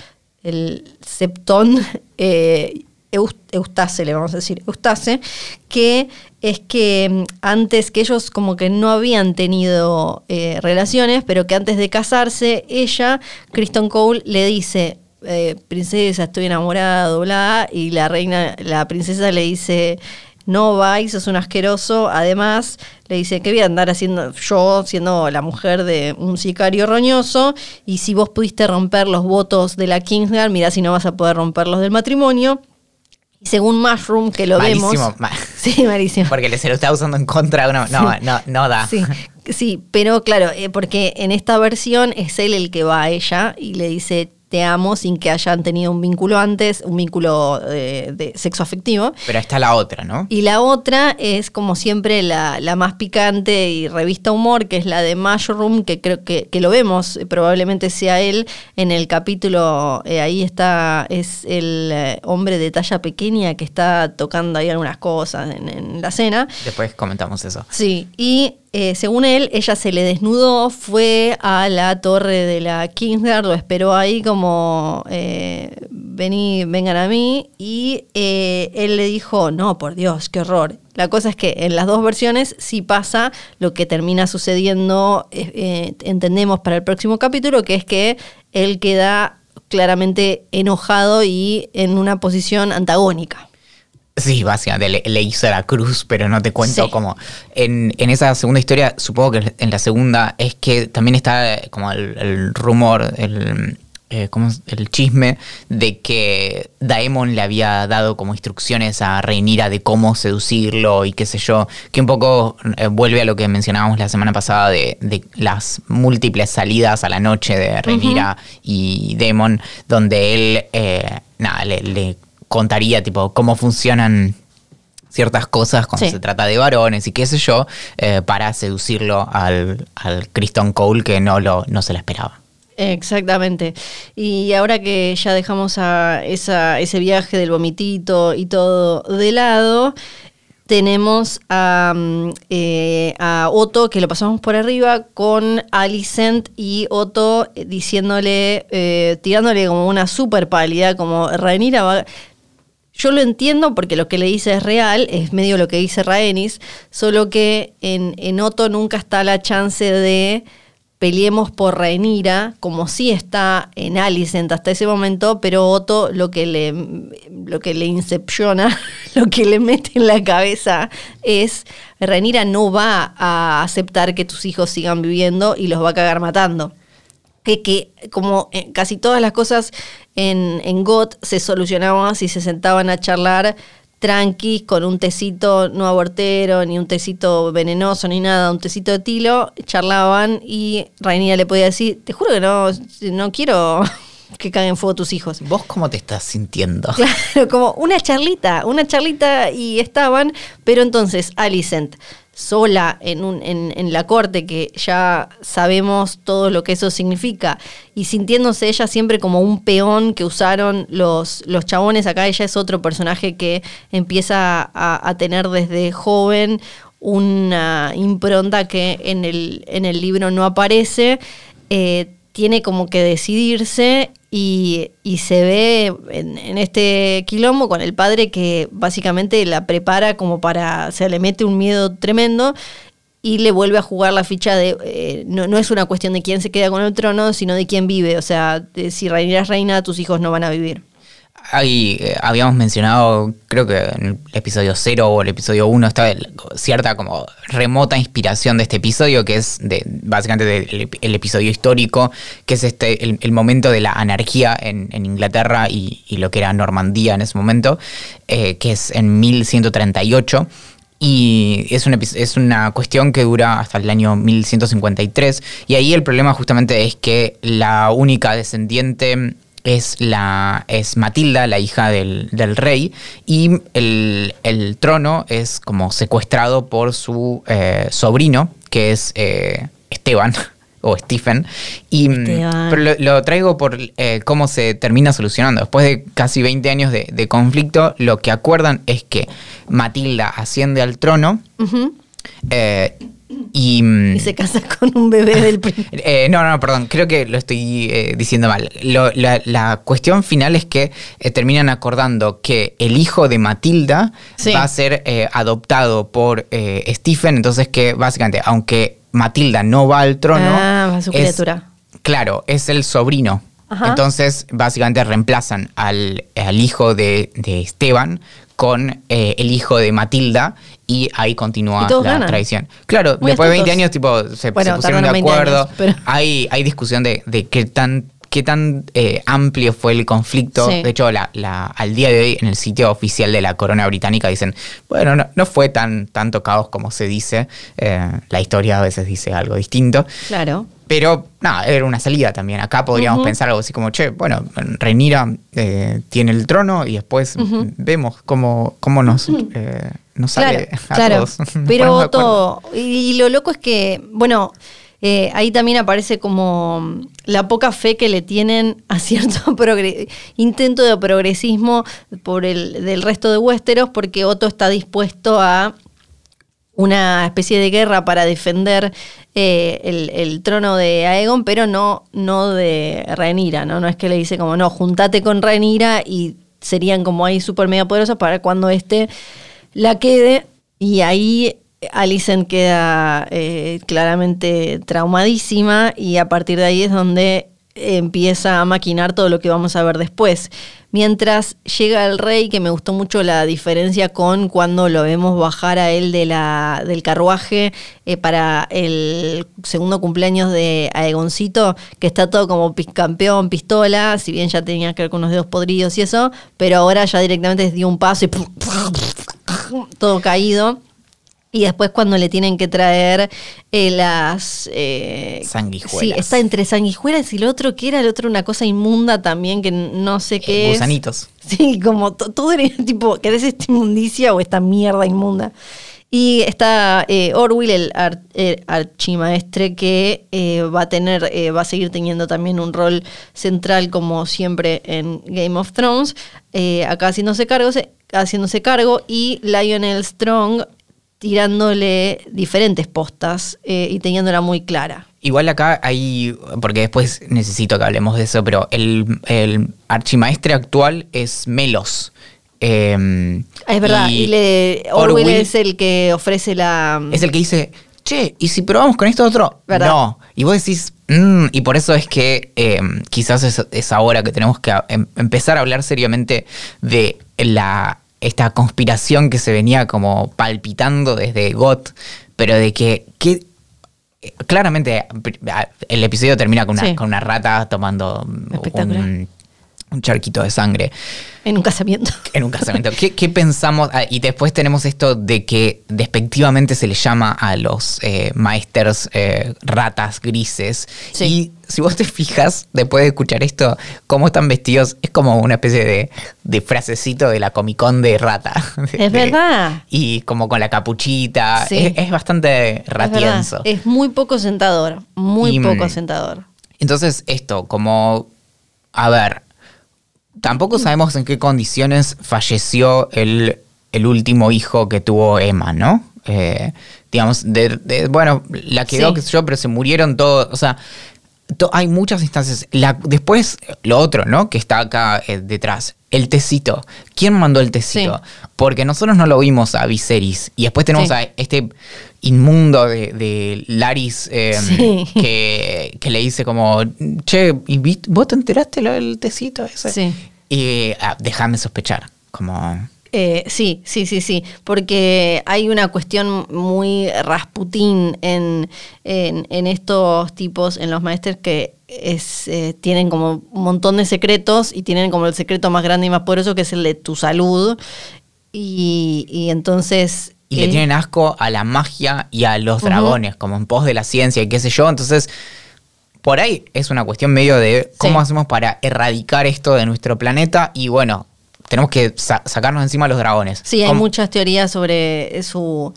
Speaker 2: el, Septón *laughs* eh, Eustace, le vamos a decir, Eustace, que es que mm, antes que ellos como que no habían tenido eh, relaciones, pero que antes de casarse, ella, Kristen Cole, le dice, eh, princesa, estoy enamorado, bla, y la reina, la princesa le dice, no vais, sos un asqueroso. Además, le dice que voy a andar haciendo yo, siendo la mujer de un sicario roñoso, y si vos pudiste romper los votos de la Kingsguard, mirá si no vas a poder romper los del matrimonio. Según Mushroom, que lo
Speaker 3: Malísimo,
Speaker 2: vemos. *laughs* Sí, malísimo.
Speaker 3: Porque se lo está usando en contra de uno. No, no, no da.
Speaker 2: Sí, sí, pero claro, eh, porque en esta versión es él el que va a ella y le dice te amo sin que hayan tenido un vínculo antes, un vínculo eh, de sexo afectivo.
Speaker 3: Pero está la otra, ¿no?
Speaker 2: Y la otra es, como siempre, la, la más picante y revista humor, que es la de Mushroom, que creo que, que lo vemos, eh, probablemente sea él en el capítulo, eh, ahí está, es el hombre de talla pequeña que está tocando ahí algunas cosas en, en la cena.
Speaker 3: Después comentamos eso.
Speaker 2: Sí, y eh, según él, ella se le desnudó, fue a la torre de la Kingsguard, lo esperó ahí como, eh, vení, vengan a mí, y eh, él le dijo, no, por Dios, qué horror. La cosa es que en las dos versiones sí pasa lo que termina sucediendo, eh, eh, entendemos para el próximo capítulo, que es que él queda claramente enojado y en una posición antagónica.
Speaker 3: Sí, básicamente le, le hizo la cruz, pero no te cuento
Speaker 2: Sí.
Speaker 3: cómo. En, en esa segunda historia, supongo que en la segunda es que también está eh, como el, el rumor, el, eh, ¿cómo es? el chisme de que Daemon le había dado como instrucciones a Rhaenyra de cómo seducirlo y qué sé yo, que un poco eh, vuelve a lo que mencionábamos la semana pasada de, de las múltiples salidas a la noche de Rhaenyra y Daemon, donde él, eh, nada, le, le contaría tipo cómo funcionan ciertas cosas cuando
Speaker 2: Sí.
Speaker 3: se trata de varones y qué sé yo, eh, para seducirlo al, al Kristen Cole que no, lo, no se la esperaba.
Speaker 2: Exactamente. Y ahora que ya dejamos a esa, ese viaje del vomitito y todo de lado, tenemos a, mm, eh, a Otto, que lo pasamos por arriba, con Alicent y Otto eh, diciéndole, eh, tirándole como una super pálida, como Rhaenyra va... Yo lo entiendo porque lo que le dice es real, es medio lo que dice Rhaenys, solo que en, en Otto nunca está la chance de peleemos por Rhaenyra, como sí está en Alicent hasta ese momento, pero Otto lo que le, lo que le incepciona, *laughs* lo que le mete en la cabeza es Rhaenyra no va a aceptar que tus hijos sigan viviendo y los va a cagar matando que, que como eh, casi todas las cosas en, en GOT se solucionaban si se sentaban a charlar tranquis con un tecito no abortero, ni un tecito venenoso, ni nada, un tecito de tilo, charlaban y Rainía le podía decir, te juro que no, no quiero *laughs* que caguen fuego tus hijos.
Speaker 3: ¿Vos cómo te estás sintiendo? *laughs*
Speaker 2: Claro, como una charlita, una charlita y estaban, pero entonces Alicent sola en, un, en, en, la corte, que ya sabemos todo lo que eso significa, y sintiéndose ella siempre como un peón que usaron los, los chabones, acá ella es otro personaje que empieza a, tener desde joven una impronta que en el, en el libro no aparece. Eh, tiene como que decidirse y, se ve en, este quilombo con el padre que básicamente la prepara como para, se le mete un miedo tremendo y le vuelve a jugar la ficha de, eh, no, no, es una cuestión de quién se queda con el trono, sino de quién vive, o sea, si reinas reina, tus hijos no van a vivir.
Speaker 3: Ahí eh, habíamos mencionado, creo que en el episodio 0 o el episodio 1 está cierta como remota inspiración de este episodio, que es de, básicamente el episodio histórico, que es este el, momento de la anarquía en, Inglaterra y, lo que era Normandía en ese momento, eh, que es en 1138. Y es una, es una cuestión que dura hasta el año 1153. Y ahí el problema justamente es que la única descendiente es, la, es Matilda, la hija del, rey, y el, trono es como secuestrado por su eh, sobrino, que es eh, Esteban *laughs* o Stephen. Y, mm, Pero lo, traigo por eh, cómo se termina solucionando. Después de casi 20 años de, conflicto, lo que acuerdan es que Matilda asciende al trono.
Speaker 2: Y, se casa con un bebé del *laughs*
Speaker 3: eh, No, no, perdón, creo que lo estoy eh, diciendo mal. la, cuestión final es que eh, terminan acordando que el hijo de Matilda va a ser adoptado por Stephen, entonces que básicamente, aunque Matilda no va al trono...
Speaker 2: Ah, su criatura.
Speaker 3: claro, es el sobrino. Entonces, básicamente reemplazan al, hijo de, de Esteban con eh, el hijo de Matilda y ahí continúa la tradición. Claro, después de 20 años tipo se, pusieron de acuerdo. hay, hay discusión de, de qué tan qué tan eh, amplio fue el conflicto. De hecho, la, al día de hoy en el sitio oficial de la corona británica dicen, bueno, no, fue tan tanto caos como se dice. Eh, la historia a veces dice algo distinto.
Speaker 2: Claro.
Speaker 3: Pero nada, era una salida también. Acá podríamos pensar algo así como, che, bueno, Renira eh, tiene el trono y después vemos cómo, cómo nos, eh, sale a
Speaker 2: claro. *laughs* Pero todo. Y, lo loco es que, bueno, eh, ahí también aparece como la poca fe que le tienen a *laughs* cierto intento de progresismo por el del resto de Westeros, porque Otto está dispuesto a una especie de guerra para defender eh, el, trono de Aegon, pero no, no de Rhaenyra, ¿no? No es que le dice como, no, juntate con Rhaenyra y serían como ahí súper mega poderosos para cuando este la quede. Y ahí Alicent queda eh, claramente traumadísima y a partir de ahí es donde empieza a maquinar todo lo que vamos a ver después. Mientras llega el rey, que me gustó mucho la diferencia con cuando lo vemos bajar a él del carruaje eh, para el segundo cumpleaños de Aegoncito, que está todo como campeón, pistola, si bien ya tenía que ver con unos dedos podridos y eso, pero ahora ya directamente dio un paso y *laughs* todo caído. Y después cuando le tienen que traer eh, las...
Speaker 3: Eh, sanguijuelas.
Speaker 2: Sí, está entre sanguijuelas y el otro, que era el otro una cosa inmunda también, que no sé qué
Speaker 3: eh, Gusanitos.
Speaker 2: Sí, como todo era *laughs* tipo, ¿querés esta inmundicia o esta mierda inmunda? Y está eh, Orwell, el, archimaestre, que va a tener, va a seguir teniendo también un rol central como siempre en Game of Thrones, acá haciéndose cargo, haciéndose cargo, y Lionel Strong tirándole diferentes postas eh, y teniéndola muy clara.
Speaker 3: Igual acá hay, porque después necesito que hablemos de eso, pero el, archimaestre actual es Melos.
Speaker 2: Em, es verdad, y, Orwell, es el que ofrece la...
Speaker 3: Es el que dice, che, ¿y si probamos con esto otro? No. Y vos decís, mm", y por eso es que em, quizás es, es, ahora que tenemos que em, empezar a hablar seriamente de la esta conspiración que se venía como palpitando desde GOT, pero de que, claramente el episodio termina con una, con una rata tomando un charquito de sangre.
Speaker 2: En un casamiento. *laughs*
Speaker 3: En un casamiento. ¿Qué, qué pensamos? Ah, y después tenemos esto de que despectivamente se le llama a los eh, maesters eh, ratas grises.
Speaker 2: Sí.
Speaker 3: Y si vos te fijas, después de escuchar esto, cómo están vestidos, es como una especie de, de frasecito de la Comic Con de rata. *laughs*
Speaker 2: Es verdad.
Speaker 3: Y como con la capuchita.
Speaker 2: Sí.
Speaker 3: Es, es bastante
Speaker 2: Es
Speaker 3: ratienzo.
Speaker 2: Es muy poco sentador. Muy
Speaker 3: Y,
Speaker 2: poco sentador.
Speaker 3: Entonces, esto, como. A ver. Tampoco sabemos en qué condiciones falleció el, el último hijo que tuvo Emma, ¿no? Eh, digamos, de, de- bueno, la quedó,
Speaker 2: Sí.
Speaker 3: sé yo, pero se murieron todos. O sea, hay muchas instancias. La- después, lo otro, ¿no? Que está acá eh, detrás. El tecito. ¿Quién mandó el tecito? Porque nosotros no lo vimos a Viserys. Y después tenemos
Speaker 2: Sí.
Speaker 3: a este inmundo de, de Laris eh,
Speaker 2: Sí.
Speaker 3: que, que le dice como, che, ¿y ¿vos te enteraste lo del tecito ese?
Speaker 2: Sí.
Speaker 3: Y ah, déjame sospechar. Como,
Speaker 2: Eh, sí, sí, sí, sí, porque hay una cuestión muy rasputín en, en, en estos tipos, en los maestros que es, eh, tienen como un montón de secretos y tienen como el secreto más grande y más poderoso que es el de tu salud. Y, y entonces...
Speaker 3: y le
Speaker 2: eh,
Speaker 3: tienen asco a la magia y a los dragones, como en pos de la ciencia y qué sé yo. Entonces, por ahí es una cuestión medio de cómo
Speaker 2: Sí.
Speaker 3: hacemos para erradicar esto de nuestro planeta. Y bueno, tenemos que sa- sacarnos encima a los dragones.
Speaker 2: Sí, hay
Speaker 3: ¿Cómo-
Speaker 2: muchas teorías sobre su,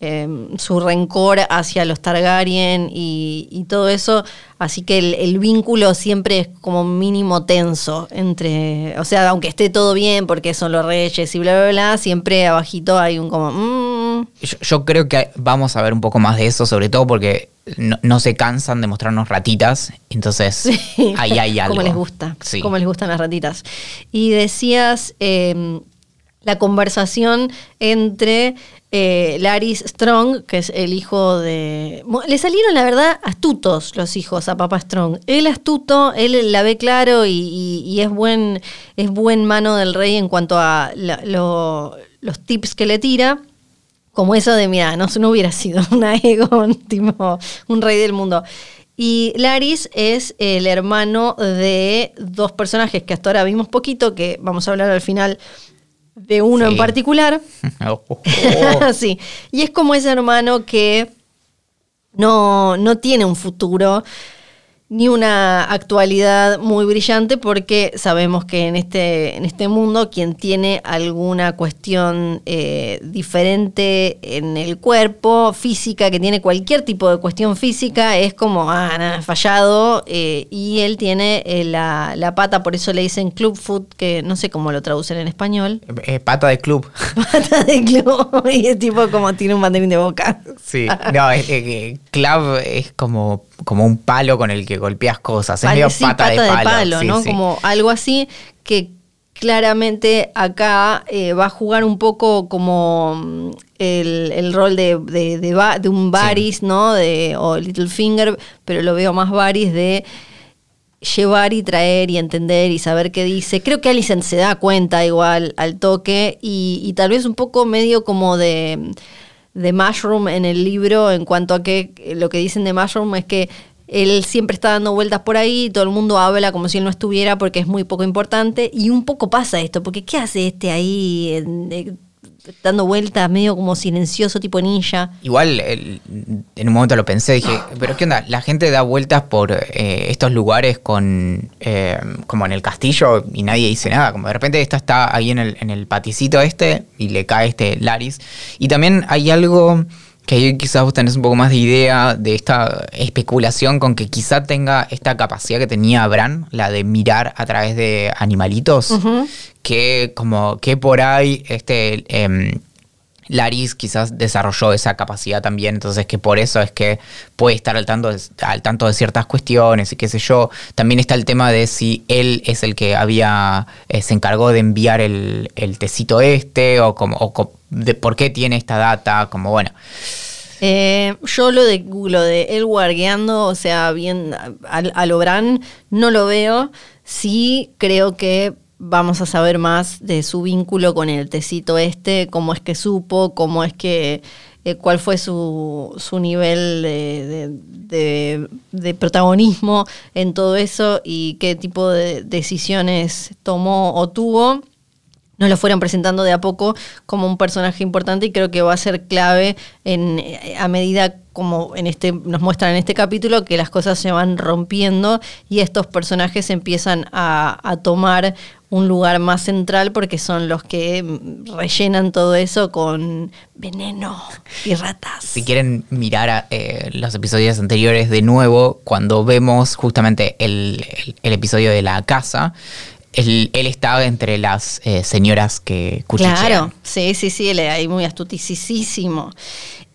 Speaker 2: eh, su rencor hacia los Targaryen y, y todo eso. Así que el, el vínculo siempre es como mínimo tenso entre, o sea, aunque esté todo bien porque son los reyes y bla, bla, bla, siempre abajito hay un como... mm,
Speaker 3: Yo, yo creo que vamos a ver un poco más de eso, sobre todo porque no, no se cansan de mostrarnos ratitas. Entonces,
Speaker 2: Sí,
Speaker 3: ahí hay *laughs* algo.
Speaker 2: Como les gusta,
Speaker 3: Sí.
Speaker 2: como les gustan las ratitas. Y decías eh, la conversación entre eh, Laris Strong, que es el hijo de... Le salieron, la verdad, astutos los hijos a Papá Strong. Él astuto, él la ve claro y, y- y es, buen, es buen mano del rey en cuanto a la- lo- los tips que le tira. Como eso de, mira, no, no hubiera sido *laughs* una Egon, tipo, un rey del mundo. Y Laris es el hermano de dos personajes que hasta ahora vimos poquito, que vamos a hablar al final de uno
Speaker 3: Sí.
Speaker 2: en particular. *laughs*
Speaker 3: Oh, oh, *laughs* oh.
Speaker 2: sí. Y es como ese hermano que no, no tiene un futuro ni una actualidad muy brillante porque sabemos que en este, en este mundo quien tiene alguna cuestión eh, diferente en el cuerpo, física, que tiene cualquier tipo de cuestión física, es como, ah, nada, fallado, eh, y él tiene eh, la, la pata, por eso le dicen club foot, que no sé cómo lo traducen en español,
Speaker 3: pata de club. *laughs*
Speaker 2: pata de club, *laughs* y es tipo como tiene un banderín de boca.
Speaker 3: Sí. No, es, club es como, como un palo con el que golpeas cosas. Es medio
Speaker 2: sí,
Speaker 3: pata, de palo. sí,
Speaker 2: ¿no?
Speaker 3: sí.
Speaker 2: Como algo así que claramente acá eh, va a jugar un poco como mm, el, el rol de, de, de de un Varys, ¿no? De, o Littlefinger, pero lo veo más Varys de llevar y traer y entender y saber qué dice. Creo que Alicent se da cuenta igual al toque y, y tal vez un poco medio como de, de Mushroom en el libro en cuanto a que eh, lo que dicen de Mushroom es que él siempre está dando vueltas por ahí todo el mundo habla como si él no estuviera porque es muy poco importante y un poco pasa esto, porque ¿qué hace este ahí eh, dando vueltas medio como silencioso tipo ninja?
Speaker 3: Igual en un momento lo pensé, dije, pero ¿qué onda? La gente da vueltas por eh, estos lugares con eh, como en el castillo y nadie dice nada. Como de repente esta está ahí en el, en el paticito este y le cae este Laris. Y también hay algo que ahí quizás vos tenés un poco más de idea de esta especulación con que quizá tenga esta capacidad que tenía Bran, la de mirar a través de animalitos, que como que por ahí este... em, Laris quizás desarrolló esa capacidad también, entonces que por eso es que puede estar al tanto, de, al tanto de ciertas cuestiones y qué sé yo. También está el tema de si él es el que había, eh, se encargó de enviar el, el tecito este o, como, o de por qué tiene esta data, como bueno.
Speaker 2: Eh, yo lo de lo de él guargueando, o sea, bien a, a lo Bran, no lo veo. Sí creo que vamos a saber más de su vínculo con el tecito este, cómo es que supo, cómo es que eh, cuál fue su, su nivel de, de- de protagonismo en todo eso y qué tipo de decisiones tomó o tuvo nos lo fueron presentando de a poco como un personaje importante y creo que va a ser clave en, eh, a medida como en este nos muestran en este capítulo que las cosas se van rompiendo y estos personajes empiezan a, a tomar un lugar más central porque son los que rellenan todo eso con veneno y ratas.
Speaker 3: Si quieren mirar a, eh, los episodios anteriores de nuevo, cuando vemos justamente el- el episodio de la casa, él, estaba entre las eh, señoras que cuchichean.
Speaker 2: Claro, sí, sí, sí, él ahí muy astuticísimo.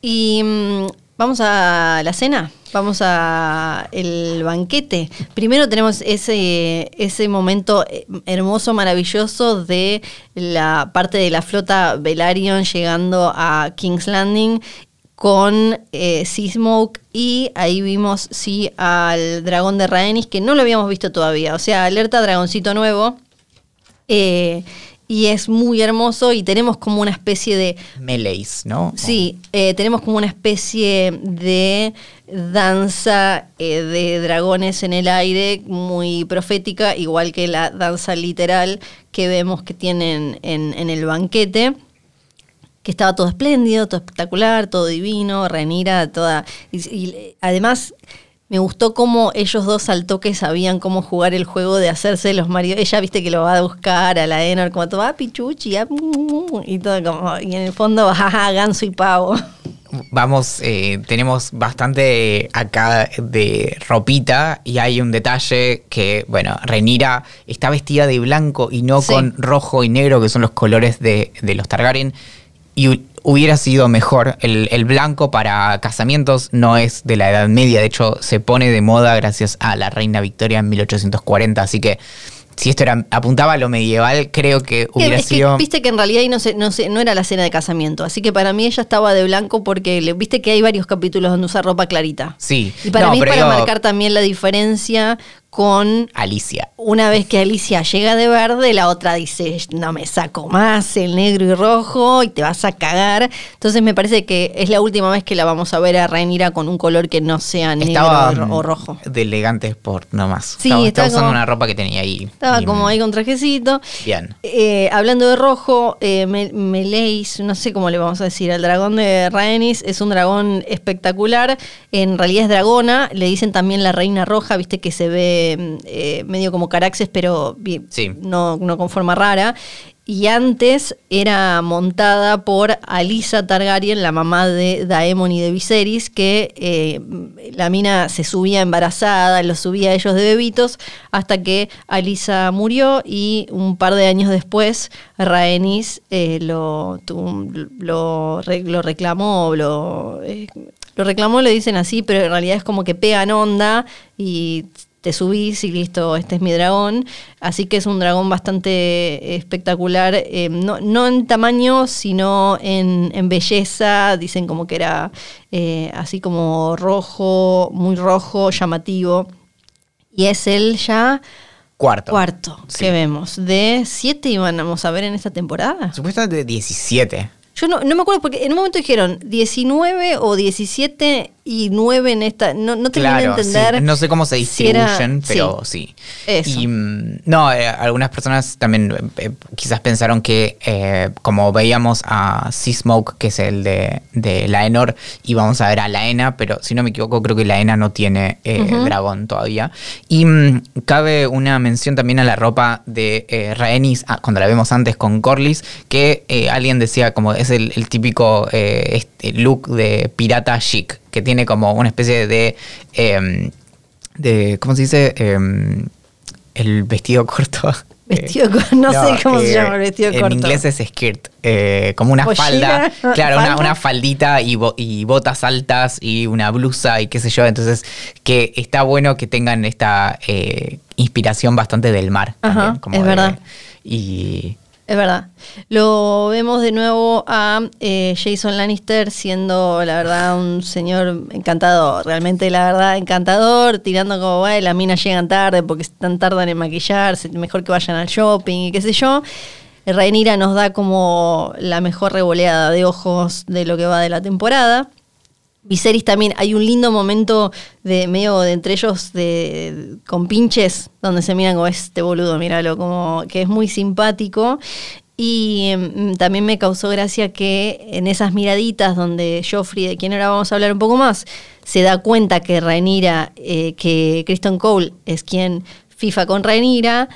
Speaker 2: Y mm, vamos a la cena, vamos a el banquete. Primero tenemos ese, ese momento eh, hermoso, maravilloso de la parte de la flota Velaryon llegando a King's Landing con eh, Seasmoke y ahí vimos sí al dragón de Rhaenys que no lo habíamos visto todavía, o sea, alerta dragoncito nuevo. Eh, y es muy hermoso y tenemos como una especie de
Speaker 3: Meleis, ¿no?
Speaker 2: Sí, eh, tenemos como una especie de danza eh, de dragones en el aire muy profética, igual que la danza literal que vemos que tienen en, en el banquete que estaba todo espléndido, todo espectacular, todo divino, Renira, toda... Y, y además me gustó cómo ellos dos al toque sabían cómo jugar el juego de hacerse los maridos. Ella, viste, que lo va a buscar a la Enor, como todo, ah, pichuchi, ah, mu, mu", y todo como... Y en el fondo, jaja, *laughs* ganso y pavo.
Speaker 3: Vamos, eh, tenemos bastante acá de ropita y hay un detalle que, bueno, Renira está vestida de blanco y no
Speaker 2: Sí.
Speaker 3: con rojo y negro, que son los colores de, de los Targaryen. Y hu- hubiera sido mejor. El, el blanco para casamientos no es de la Edad Media, de hecho se pone de moda gracias a la Reina Victoria en 1840, así que si esto era, apuntaba a lo medieval, creo que hubiera
Speaker 2: es que,
Speaker 3: sido...
Speaker 2: viste que en realidad ahí no, se, no, se- no era la cena de casamiento, así que para mí ella estaba de blanco porque le, viste que hay varios capítulos donde usa ropa clarita.
Speaker 3: Sí,
Speaker 2: Y para
Speaker 3: No,
Speaker 2: mí es para
Speaker 3: digo-
Speaker 2: marcar también la diferencia con
Speaker 3: Alicia.
Speaker 2: una vez que Alicia llega de verde, la otra dice, no me saco más el negro y rojo y te vas a cagar. Entonces me parece que es la última vez que la vamos a ver a Rhaenyra con un color que no sea negro
Speaker 3: Estaba
Speaker 2: o ro- o rojo.
Speaker 3: de elegante por nomás.
Speaker 2: Sí,
Speaker 3: estaba, estaba
Speaker 2: estaba
Speaker 3: usando
Speaker 2: como-
Speaker 3: una ropa que tenía ahí.
Speaker 2: Estaba como ahí con trajecito.
Speaker 3: Bien.
Speaker 2: Eh, hablando de rojo, eh, Me- Meleis, no sé cómo le vamos a decir, el dragón de Rhaenys es un dragón espectacular. En realidad es dragona, le dicen también la reina roja, viste que se ve mm, eh, medio como Caraxes, pero
Speaker 3: Sí.
Speaker 2: no, no con forma rara. Y antes era montada por Alisa Targaryen, la mamá de Daemon y de Viserys, que eh, la mina se subía embarazada, los subía a ellos de bebitos, hasta que Alisa murió y un par de años después Rhaenys eh, lo, tu- lo, lo reclamó, lo, eh, lo reclamó, le dicen así, pero en realidad es como que pegan onda y te subís y listo, este es mi dragón. Así que es un dragón bastante espectacular, eh, no, no en tamaño, sino en, en belleza. Dicen como que era eh, así como rojo, muy rojo, llamativo. Y es el ya
Speaker 3: Cuarto.
Speaker 2: cuarto
Speaker 3: Sí.
Speaker 2: que vemos. De siete íbamos a ver en esta temporada.
Speaker 3: Supuestamente 17.
Speaker 2: Yo no, no me acuerdo porque en un momento dijeron 19 o 17 y 9 en esta. No, no terminé
Speaker 3: Claro,
Speaker 2: de entender.
Speaker 3: sí. no sé cómo se
Speaker 2: si era-
Speaker 3: distribuyen,
Speaker 2: sí.
Speaker 3: pero sí.
Speaker 2: Eso.
Speaker 3: Y mm, no, eh, algunas personas también eh, eh, quizás pensaron que, eh, como veíamos a Seasmoke, que es el de, de Laenor, íbamos a ver a Laena, pero si no me equivoco, creo que Laena no tiene eh, dragón todavía. Y mm, cabe una mención también a la ropa de Rhaenys, ah, cuando la vemos antes con Corlys, que alguien decía como es el, el típico eh, este look de pirata chic, que tiene como una especie de... em, de ¿cómo se dice? Em, el vestido corto. *laughs*
Speaker 2: Vestido corto, no sé cómo se llama el vestido
Speaker 3: en
Speaker 2: corto.
Speaker 3: inglés es skirt, eh, como una falda. *laughs* Claro, una,
Speaker 2: ¿Falda?
Speaker 3: una faldita y, bo- y botas altas y una blusa y qué sé yo. Entonces, que está bueno que tengan esta eh, inspiración bastante del mar.
Speaker 2: Ajá,
Speaker 3: también, como
Speaker 2: es
Speaker 3: de-
Speaker 2: verdad.
Speaker 3: Y
Speaker 2: Es verdad. Lo vemos de nuevo a eh, Jason Lannister siendo, la verdad, un señor encantador. Realmente, la verdad, encantador. Tirando como, "Ay, las minas llegan tarde porque están tardan en maquillarse. Mejor que vayan al shopping y qué sé yo. Rhaenyra nos da como la mejor revoleada de ojos de lo que va de la temporada. Viserys también, hay un lindo momento de medio de entre ellos de, con pinches, donde se miran como este boludo, míralo, como que es muy simpático. Y mm, también me causó gracia que en esas miraditas donde Joffrey, de quien ahora vamos a hablar un poco más, se da cuenta que Rhaenyra, eh, que Kristen Cole es quien FIFA con Rhaenyra,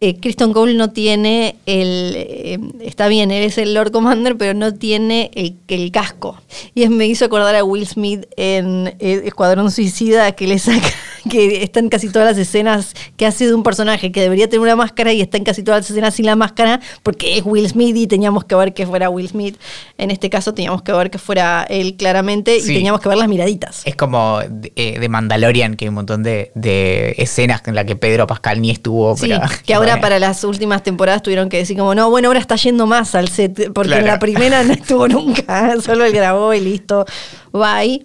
Speaker 2: eh, Kristen Cole no tiene el. eh, está bien, él es el Lord Commander, pero no tiene el, el casco. Y es- me hizo acordar a Will Smith en eh, Escuadrón Suicida, que le saca. *laughs* que está en casi todas las escenas que hace de un personaje que debería tener una máscara y está en casi todas las escenas sin la máscara, porque es Will Smith y teníamos que ver que fuera Will Smith. En este caso teníamos que ver que fuera él claramente
Speaker 3: Sí.
Speaker 2: y teníamos que ver las miraditas.
Speaker 3: Es como de, eh, de Mandalorian, que hay un montón de, de escenas en las que Pedro Pascal ni estuvo.
Speaker 2: Sí,
Speaker 3: pero-
Speaker 2: que ahora para las últimas temporadas tuvieron que decir como, no, bueno, ahora está yendo más al set, porque en la primera no *laughs* estuvo nunca, *laughs* solo él grabó y listo, bye.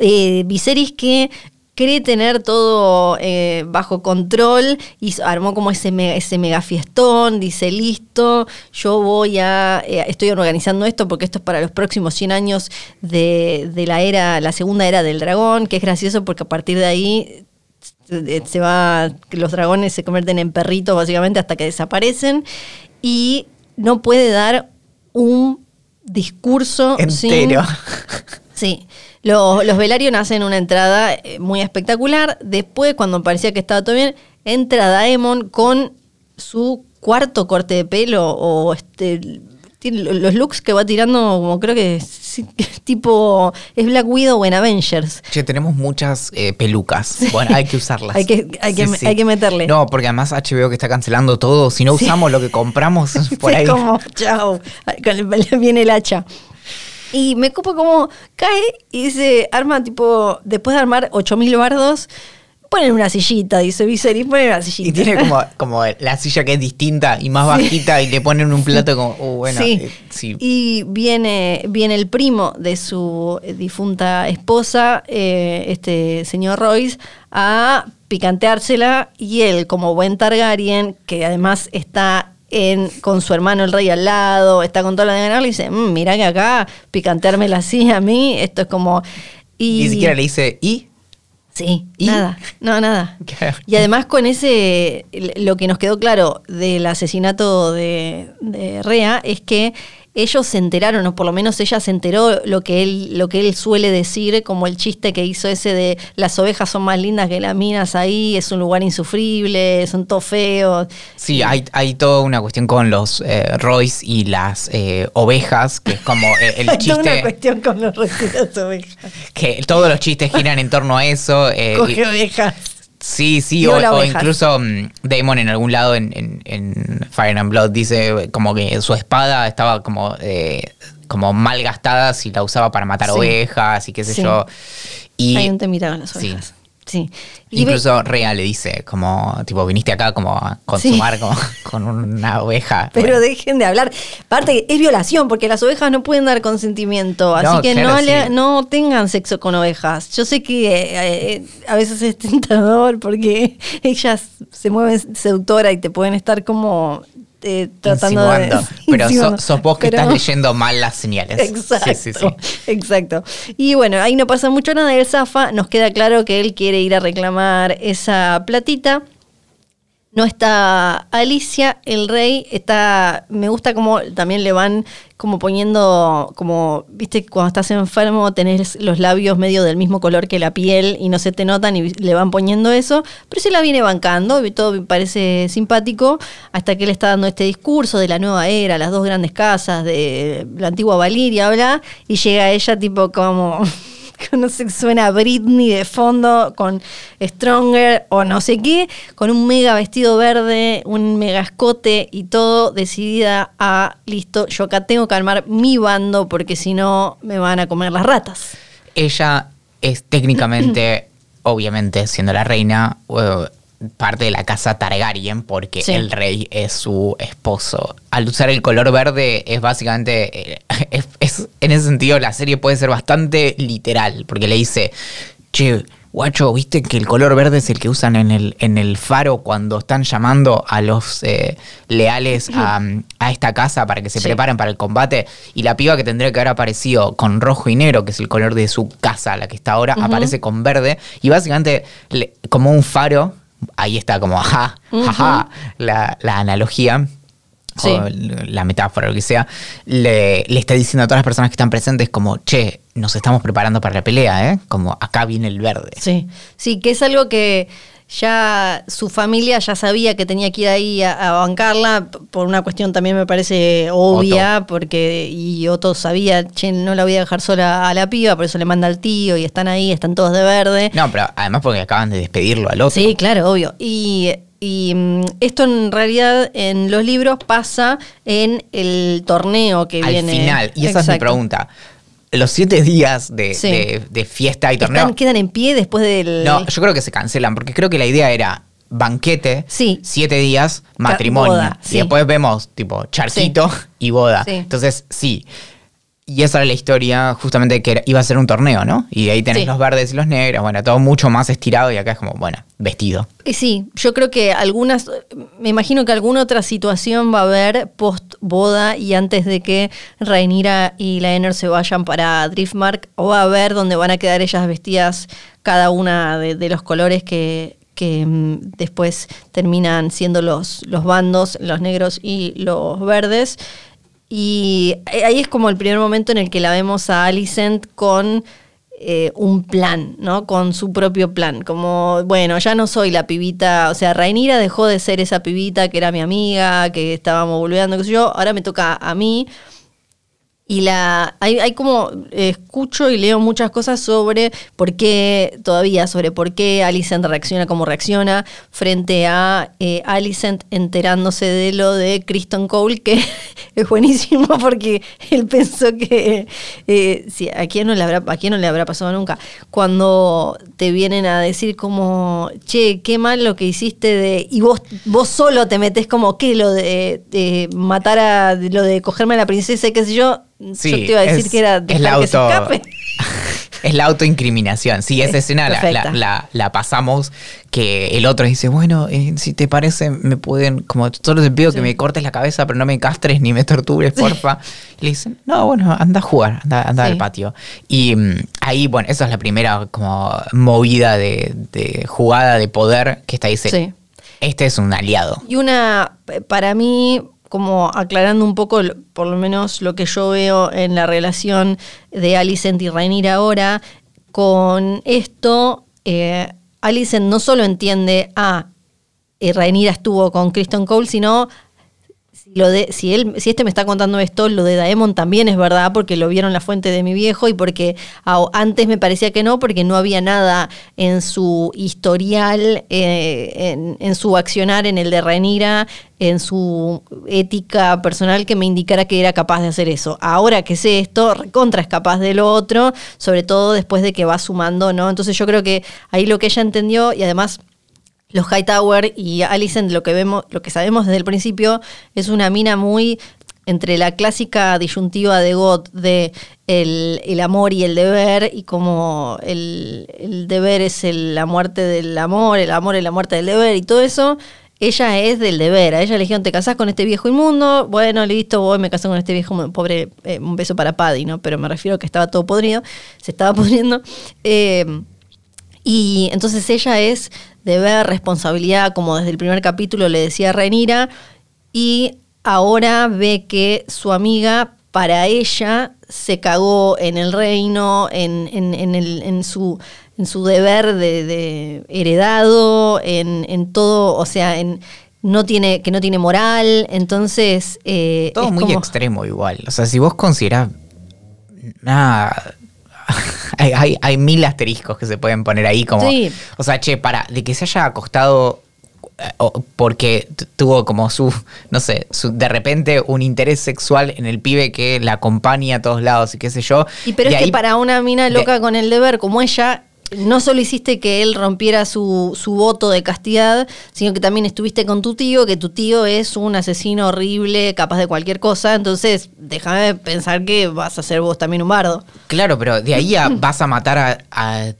Speaker 2: Eh, Viserys que cree tener todo eh, bajo control y armó como ese mega, ese mega fiestón, dice, listo, yo voy a, eh, estoy organizando esto porque esto es para los próximos 100 años de, de la era, la segunda era del dragón, que es gracioso porque a partir de ahí se va, los dragones se convierten en perritos básicamente hasta que desaparecen y no puede dar un discurso
Speaker 3: Entero.
Speaker 2: sin- *laughs* Sí, los, los Velaryon hacen una entrada eh, muy espectacular. Después, cuando parecía que estaba todo bien, entra Daemon con su cuarto corte de pelo o este tiene los looks que va tirando como creo que sí, *laughs* tipo es Black Widow en Avengers.
Speaker 3: Che, tenemos muchas eh, pelucas. Bueno, hay que usarlas. *laughs*
Speaker 2: Hay que- hay que- hay que meterle.
Speaker 3: No, porque además HBO que está cancelando todo. Si no usamos lo que compramos *laughs* por
Speaker 2: es
Speaker 3: ahí.
Speaker 2: como, chao, viene el hacha. Y me copa como cae y dice, arma tipo, después de armar 8000 bardos, ponen una sillita, dice Viserys, ponen una sillita.
Speaker 3: Y tiene como, como la silla que es distinta y más
Speaker 2: Sí.
Speaker 3: bajita y le ponen un plato como, uh, bueno,
Speaker 2: sí.
Speaker 3: eh, sí.
Speaker 2: Y viene, viene el primo de su eh, difunta esposa, eh, este señor Royce, a picanteársela y él, como buen Targaryen, que además está en, con su hermano el rey al lado, está con toda la de ganar, le dice, "Mm, mira que acá picanteármela así a mí, esto es como... Y,
Speaker 3: Ni siquiera le dice, ¿y?
Speaker 2: Sí,
Speaker 3: ¿Y?
Speaker 2: nada, no, nada. *laughs* Y además con ese, lo que nos quedó claro del asesinato de, de Rea es que ellos se enteraron, o por lo menos ella se enteró lo que él, lo que él suele decir, como el chiste que hizo ese de las ovejas son más lindas que las minas ahí, es un lugar insufrible, son todos feos.
Speaker 3: Sí, hay, hay toda una cuestión con los eh, Royce y las eh, ovejas, que es como eh, el *laughs*
Speaker 2: Hay toda una
Speaker 3: chiste,
Speaker 2: cuestión con los restos de las ovejas.
Speaker 3: que todos los chistes giran en torno a eso. eh,
Speaker 2: Coge
Speaker 3: y-
Speaker 2: ovejas.
Speaker 3: Sí, sí, o, incluso mm, Damon en algún lado en, en- en Fire and Blood dice como que su espada estaba como, eh, como mal gastada si la usaba para matar
Speaker 2: Sí.
Speaker 3: ovejas y qué sé
Speaker 2: Sí.
Speaker 3: yo. Y
Speaker 2: Hay un temita con las ovejas. Sí. Ve-
Speaker 3: incluso Rea le dice como, tipo, viniste acá como a consumar como, *laughs* con una oveja.
Speaker 2: Pero
Speaker 3: Bueno.
Speaker 2: dejen de hablar. Aparte, es violación, porque las ovejas no pueden dar consentimiento. Así que
Speaker 3: claro,
Speaker 2: no, le-
Speaker 3: sí.
Speaker 2: no tengan sexo con ovejas. Yo sé que eh, eh, a veces es tentador porque *laughs* ellas se mueven seductora y te pueden estar como eh, tratando
Speaker 3: Insinuando.
Speaker 2: de. *laughs*
Speaker 3: Pero so- sos vos que
Speaker 2: Pero-
Speaker 3: estás leyendo mal las señales.
Speaker 2: Exacto,
Speaker 3: Sí, sí, sí.
Speaker 2: exacto. Y bueno, ahí no pasa mucho nada. Él zafa, nos queda claro que él quiere ir a reclamar esa platita. No está Alicia, el rey, está, me gusta como también le van como poniendo, como, viste, cuando estás enfermo tenés los labios medio del mismo color que la piel y no se te notan y le van poniendo eso, pero se la viene bancando y todo me parece simpático hasta que él está dando este discurso de la nueva era, las dos grandes casas de la antigua Valiria, bla, y llega ella tipo como no sé, suena Britney de fondo con Stronger o no sé qué, con un mega vestido verde, un mega escote y todo, decidida a, listo, yo acá tengo que armar mi bando porque si no me van a comer las ratas.
Speaker 3: Ella es técnicamente, obviamente, siendo la reina, parte de la casa Targaryen, porque
Speaker 2: Sí.
Speaker 3: el rey es su esposo. Al usar el color verde, es básicamente. eh, *laughs* es- es- en ese sentido, la serie puede ser bastante literal, porque le dice. Che, guacho, viste que el color verde es el que usan en el, en el faro cuando están llamando a los eh, leales a, a esta casa para que se
Speaker 2: Sí.
Speaker 3: preparen para el combate. Y la piba que tendría que haber aparecido con rojo y negro, que es el color de su casa, la que está ahora, aparece con verde. Y básicamente, le- como un faro, ahí está como, ajá, ajá, la, la analogía.
Speaker 2: Sí.
Speaker 3: o la metáfora, lo que sea, le, le está diciendo a todas las personas que están presentes como, che, nos estamos preparando para la pelea, ¿eh? Como acá viene el verde.
Speaker 2: Sí, sí, que es algo que ya su familia ya sabía que tenía que ir ahí a, a bancarla, por una cuestión también me parece obvia, porque y Otto sabía, che, no la voy a dejar sola a la piba, por eso le manda al tío y están ahí, están todos de verde.
Speaker 3: No, pero además porque acaban de despedirlo al otro.
Speaker 2: Sí, claro, obvio. Y, y, mm, esto en realidad en los libros pasa en el torneo que
Speaker 3: al
Speaker 2: viene.
Speaker 3: final. Y esa es mi pregunta. Los siete días de,
Speaker 2: Sí.
Speaker 3: de- de fiesta y torneo.
Speaker 2: Están- quedan en pie después del.
Speaker 3: No, yo creo que se cancelan, porque creo que la idea era banquete,
Speaker 2: Sí.
Speaker 3: siete días, matrimonio.
Speaker 2: boda,
Speaker 3: y
Speaker 2: sí.
Speaker 3: después vemos tipo charquito y boda.
Speaker 2: Sí.
Speaker 3: Entonces, sí. Y esa era la historia, justamente que era- iba a ser un torneo, ¿no? Y de ahí tenés
Speaker 2: Sí.
Speaker 3: los verdes y los negros, bueno, todo mucho más estirado y acá es como, bueno, vestido.
Speaker 2: Y sí, yo creo que algunas, me imagino que alguna otra situación va a haber post boda y antes de que Rhaenyra y Laenor se vayan para Driftmark, o va a haber donde van a quedar ellas vestidas cada una de, de los colores que, que mm, después terminan siendo los, los bandos, los negros y los verdes. Y ahí es como el primer momento en el que la vemos a Alicent con eh, un plan, ¿no? Con su propio plan. Como, bueno, ya no soy la pibita, o sea, Rainira dejó de ser esa pibita que era mi amiga, que estábamos volviendo, qué sé yo, ahora me toca a mí. Y la hay, hay como eh, escucho y leo muchas cosas sobre por qué, todavía, sobre por qué Alicent reacciona como reacciona frente a eh, Alicent enterándose de lo de Kristen Cole, que *laughs* es buenísimo porque él pensó que eh, sí, a quién no le habrá, a quién no le habrá pasado nunca. Cuando te vienen a decir como, che, qué mal lo que hiciste de. Y vos, vos solo te metes como, ¿qué? Lo de, de matar a. lo de cogerme a la princesa y qué sé yo.
Speaker 3: Sí,
Speaker 2: yo te iba a decir
Speaker 3: es-
Speaker 2: que era
Speaker 3: es la
Speaker 2: que se
Speaker 3: auto-
Speaker 2: escape. *laughs*
Speaker 3: Es la autoincriminación. Sí, esa
Speaker 2: Es
Speaker 3: escena la,
Speaker 2: perfecta.
Speaker 3: la- la- la pasamos que el otro dice, bueno, eh, si te parece, me pueden, como solo te pido
Speaker 2: Sí.
Speaker 3: que me cortes la cabeza, pero no me castres ni me tortures, porfa. Y *laughs* le dicen, no, bueno, anda a jugar, anda, anda
Speaker 2: Sí.
Speaker 3: al patio. Y mm, ahí, bueno, esa es la primera como movida de, de jugada de poder que está dice,
Speaker 2: Sí.
Speaker 3: este es un aliado.
Speaker 2: Y una, para mí, como aclarando un poco, por lo menos lo que yo veo en la relación de Alicent y Rhaenyra ahora, con esto, eh, Alicent no solo entiende, ah, eh, Rhaenyra estuvo con Kristen Cole, sino si, lo de, si, él, si este me está contando esto, lo de Daemon también es verdad, porque lo vieron la fuente de mi viejo y porque antes me parecía que no, porque no había nada en su historial, eh, en, en su accionar, en el de Rhaenyra, en su ética personal que me indicara que era capaz de hacer eso. Ahora que sé esto, recontra es capaz de lo otro, sobre todo después de que va sumando, ¿no? Entonces yo creo que ahí lo que ella entendió y además los Hightower y Alicent, lo que vemos, lo que sabemos desde el principio, es una mina muy entre la clásica disyuntiva de God de el, el amor y el deber, y como el, el deber es la muerte del amor, el amor es la muerte del deber, y todo eso, ella es del deber. A ella le dijeron, te casás con este viejo inmundo, bueno, listo, voy, me casé con este viejo pobre, eh, un beso para Paddy, ¿no? Pero me refiero a que estaba todo podrido, se estaba *laughs* pudriendo. Eh, y entonces ella es deber, responsabilidad, como desde el primer capítulo le decía Renira, y ahora ve que su amiga, para ella, se cagó en el reino, en, en- en el- en su, en su deber de, de heredado, en, en todo, o sea, en no tiene, que no tiene moral, entonces... eh,
Speaker 3: Todo
Speaker 2: es
Speaker 3: muy
Speaker 2: como-
Speaker 3: extremo igual. O sea, si vos considerás. Nada. *laughs* hay, hay, hay mil asteriscos que se pueden poner ahí como.
Speaker 2: Sí.
Speaker 3: O sea, che, para, de que se haya acostado. eh, o- Porque tuvo como su, no sé, su, de repente un interés sexual en el pibe que la acompaña a todos lados y qué sé yo.
Speaker 2: Y pero
Speaker 3: de
Speaker 2: es que para una mina
Speaker 3: de-
Speaker 2: loca con el deber como ella, no solo hiciste que él rompiera su, su voto de castidad, sino que también estuviste con tu tío, que tu tío es un asesino horrible, capaz de cualquier cosa. Entonces, déjame pensar que vas a ser vos también un bardo.
Speaker 3: Claro, pero de ahí a *laughs* vas a matar a, a-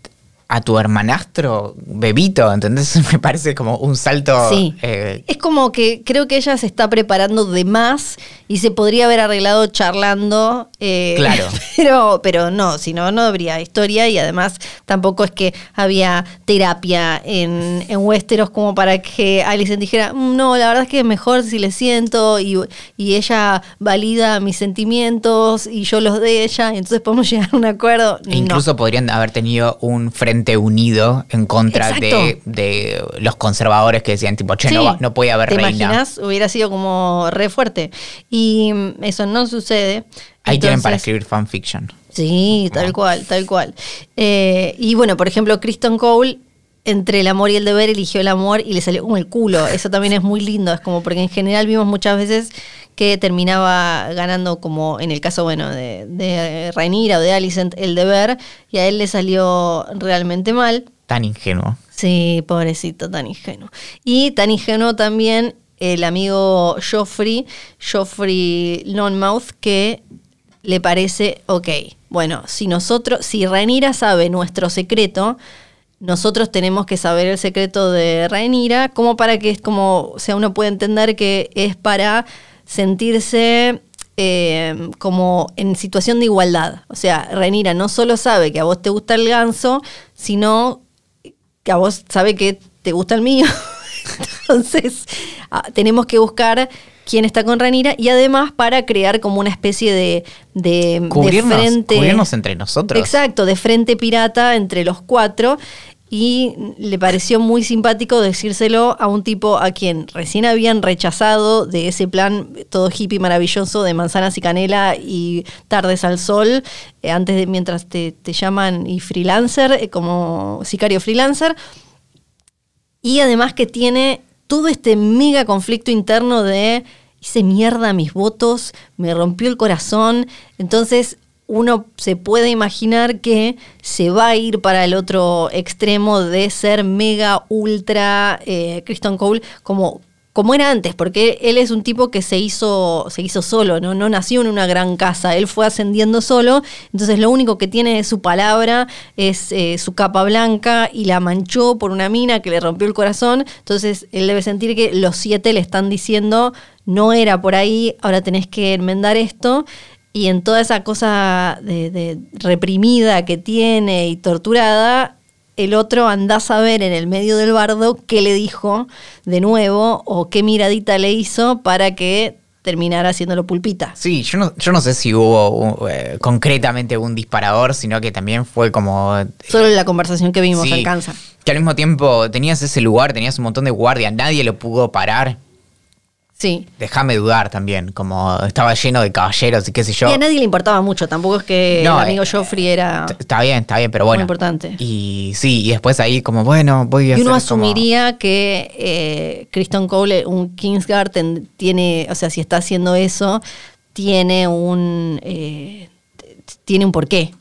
Speaker 3: a tu hermanastro bebito, ¿entendés? *laughs* Me parece como un salto.
Speaker 2: Sí.
Speaker 3: eh,
Speaker 2: Es como que creo que ella se está preparando de más y se podría haber arreglado charlando. eh,
Speaker 3: Claro. *laughs*
Speaker 2: Pero, pero no, si no, no habría historia y además tampoco es que había terapia en, en Westeros como para que Alicent dijera, "Mm, no, la verdad es que es mejor si le siento y, y ella valida mis sentimientos y yo los de ella y entonces podemos *laughs* llegar a un acuerdo.
Speaker 3: e incluso podrían haber tenido un frente unido en contra de, de los conservadores que decían, tipo, che, no,
Speaker 2: Sí.
Speaker 3: va- no puede haber
Speaker 2: ¿Te
Speaker 3: reina.
Speaker 2: imaginas? Hubiera sido como re fuerte. Y mm, eso no sucede.
Speaker 3: Ahí tienen para escribir fanfiction.
Speaker 2: Sí, tal cual, tal cual. Eh, y bueno, por ejemplo, Kristen Cole, entre el amor y el deber, eligió el amor y le salió como el culo. Eso también es muy lindo. Es como porque en general vimos muchas veces que terminaba ganando, como en el caso, bueno, de, de Rhaenyra o de Alicent, el deber, y a él le salió realmente mal.
Speaker 3: Tan ingenuo.
Speaker 2: Sí, pobrecito, tan ingenuo. Y tan ingenuo también el amigo Joffrey, Joffrey Longmouth, que le parece, ok, bueno, si nosotros, si Rhaenyra sabe nuestro secreto, nosotros tenemos que saber el secreto de Rhaenyra, como para que es como, o sea, uno puede entender que es para sentirse eh, como en situación de igualdad. O sea, Rhaenyra no solo sabe que a vos te gusta el ganso, sino que a vos sabe que te gusta el mío. *laughs* *laughs* Entonces, ah, tenemos que buscar quién está con Ranira y además para crear como una especie de, de, de
Speaker 3: Cubrirnos,
Speaker 2: frente.
Speaker 3: cubrirnos entre nosotros.
Speaker 2: Exacto, de frente pirata entre los cuatro. Y le pareció muy simpático decírselo a un tipo a quien recién habían rechazado de ese plan todo hippie maravilloso de manzanas y canela y tardes al sol, eh, antes de mientras te, te llaman y freelancer, eh, como sicario freelancer. Y además que tiene todo este mega conflicto interno de hice mierda mis votos, me rompió el corazón. Entonces uno se puede imaginar que se va a ir para el otro extremo de ser mega, ultra eh, Kristen Cole como, como era antes, porque él es un tipo que se hizo, se hizo solo, ¿no? no nació en una gran casa, él fue ascendiendo solo, entonces lo único que tiene es su palabra, es eh, su capa blanca y la manchó por una mina que le rompió el corazón, entonces él debe sentir que los siete le están diciendo, no era por ahí, ahora tenés que enmendar esto. Y en toda esa cosa de, de reprimida que tiene y torturada, el otro anda a saber en el medio del bardo qué le dijo de nuevo o qué miradita le hizo para que terminara haciéndolo pulpita.
Speaker 3: Sí, yo no, yo no sé si hubo uh, eh, concretamente un disparador, sino que también fue como...
Speaker 2: Solo la conversación que vimos
Speaker 3: Sí,
Speaker 2: alcanza.
Speaker 3: Que al mismo tiempo tenías ese lugar, tenías un montón de guardia, nadie lo pudo parar.
Speaker 2: Sí.
Speaker 3: Déjame dudar también, como estaba lleno de caballeros y qué sé yo.
Speaker 2: Y a nadie le importaba mucho, tampoco es que
Speaker 3: No,
Speaker 2: el amigo
Speaker 3: eh,
Speaker 2: Joffrey era...
Speaker 3: T- Está bien, está bien, pero bueno.
Speaker 2: Muy importante.
Speaker 3: Y sí, y después ahí como, bueno, voy a
Speaker 2: Y uno
Speaker 3: como-
Speaker 2: asumiría que eh, Kristen Cole, un Kingsguard, ten- tiene, o sea, si está haciendo eso, tiene un eh, tiene un porqué.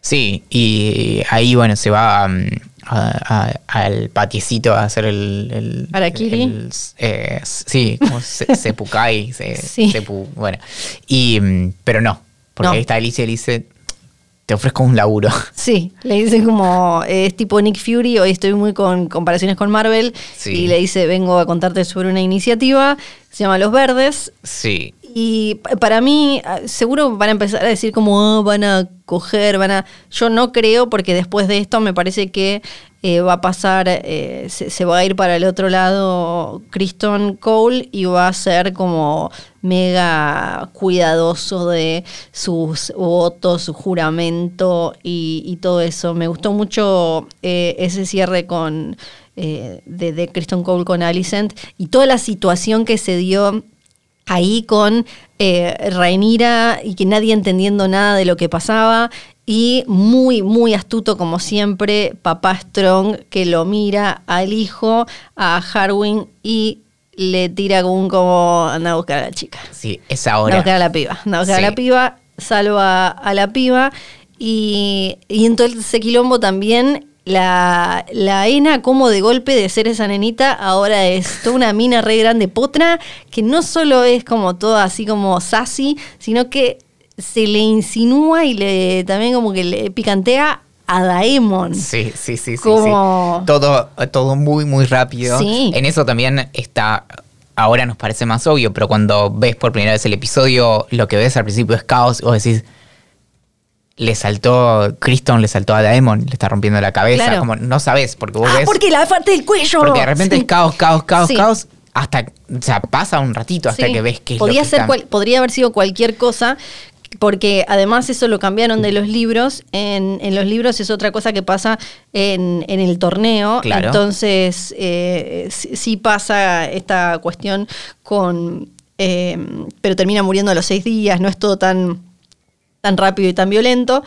Speaker 3: Sí, y ahí, bueno, se va mm, al patiecito a hacer el... el
Speaker 2: ¿Harakiri?
Speaker 3: el- eh, sí, como se, *laughs* sepukai, se-
Speaker 2: Sí.
Speaker 3: sepu- bueno. Y, mm, pero no, porque
Speaker 2: No.
Speaker 3: ahí está Alicia y le dice, te ofrezco un laburo. *laughs*
Speaker 2: Sí, le dice como, es tipo Nick Fury, hoy estoy muy con comparaciones con Marvel,
Speaker 3: Sí.
Speaker 2: y le dice, vengo a contarte sobre una iniciativa, se llama Los Verdes,
Speaker 3: Sí,
Speaker 2: Y pa- para mí, ah, seguro van a empezar a decir como "Ah, van a coger, van a... Yo no creo porque después de esto me parece que eh, va a pasar, eh, se, va a ir para el otro lado Kristen Cole y va a ser como mega cuidadoso de sus votos, su juramento y, y todo eso. Me gustó mucho eh, ese cierre con... eh, de, de Kristen Cole con Alicent y toda la situación que se dio ahí con eh, Rhaenyra y que nadie entendiendo nada de lo que pasaba y muy, muy astuto como siempre, papá Strong que lo mira al hijo, a Harwin y le tira un como anda a buscar a la chica.
Speaker 3: sí, esa
Speaker 2: Anda a buscar a la piba. Anda a buscar a la piba, salva a la piba. Y, y en todo ese quilombo también la, la Ena, como de golpe de ser esa nenita, ahora es toda una mina re grande potra, que no solo es como toda así como sassy, sino que se le insinúa y le también como que le picantea a Daemon.
Speaker 3: Sí, sí, sí, sí,
Speaker 2: Como-
Speaker 3: sí. Todo, todo muy, muy rápido.
Speaker 2: Sí.
Speaker 3: En eso también está. Ahora nos parece más obvio, pero cuando ves por primera vez el episodio, lo que ves al principio es caos. Vos decís. Le saltó. Criston le saltó a Daemon, le está rompiendo la cabeza.
Speaker 2: Claro.
Speaker 3: Como no sabes, porque vos
Speaker 2: Ah,
Speaker 3: ves.
Speaker 2: porque la parte del cuello.
Speaker 3: Porque de repente
Speaker 2: Sí.
Speaker 3: es caos, caos, caos,
Speaker 2: Sí.
Speaker 3: caos. Hasta. O sea, pasa un ratito hasta
Speaker 2: Sí.
Speaker 3: que ves que es
Speaker 2: podría
Speaker 3: lo que
Speaker 2: ser cual- podría haber sido cualquier cosa porque además eso lo cambiaron de los libros en, en los libros es otra cosa que pasa en, en el torneo
Speaker 3: Claro.
Speaker 2: entonces eh, sí, sí pasa esta cuestión con eh, pero termina muriendo a los seis días no es todo tan tan rápido y tan violento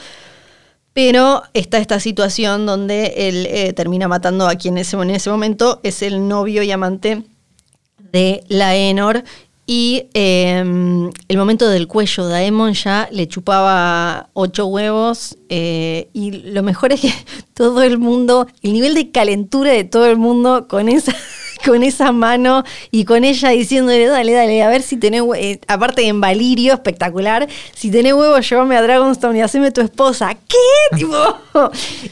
Speaker 2: pero está esta situación donde él eh, termina matando a quien en ese momento es el novio y amante de Laenor. Y eh, el momento del cuello, Daemon ya le chupaba ocho huevos. eh, y lo mejor es que *laughs* todo el mundo, el nivel de calentura de todo el mundo con esa, con esa mano y con ella diciéndole, dale, dale, a ver si tenés, eh, aparte en Valirio, espectacular, si tenés huevos, llévame a Dragonstone y haceme tu esposa. ¿Qué? *laughs* tipo,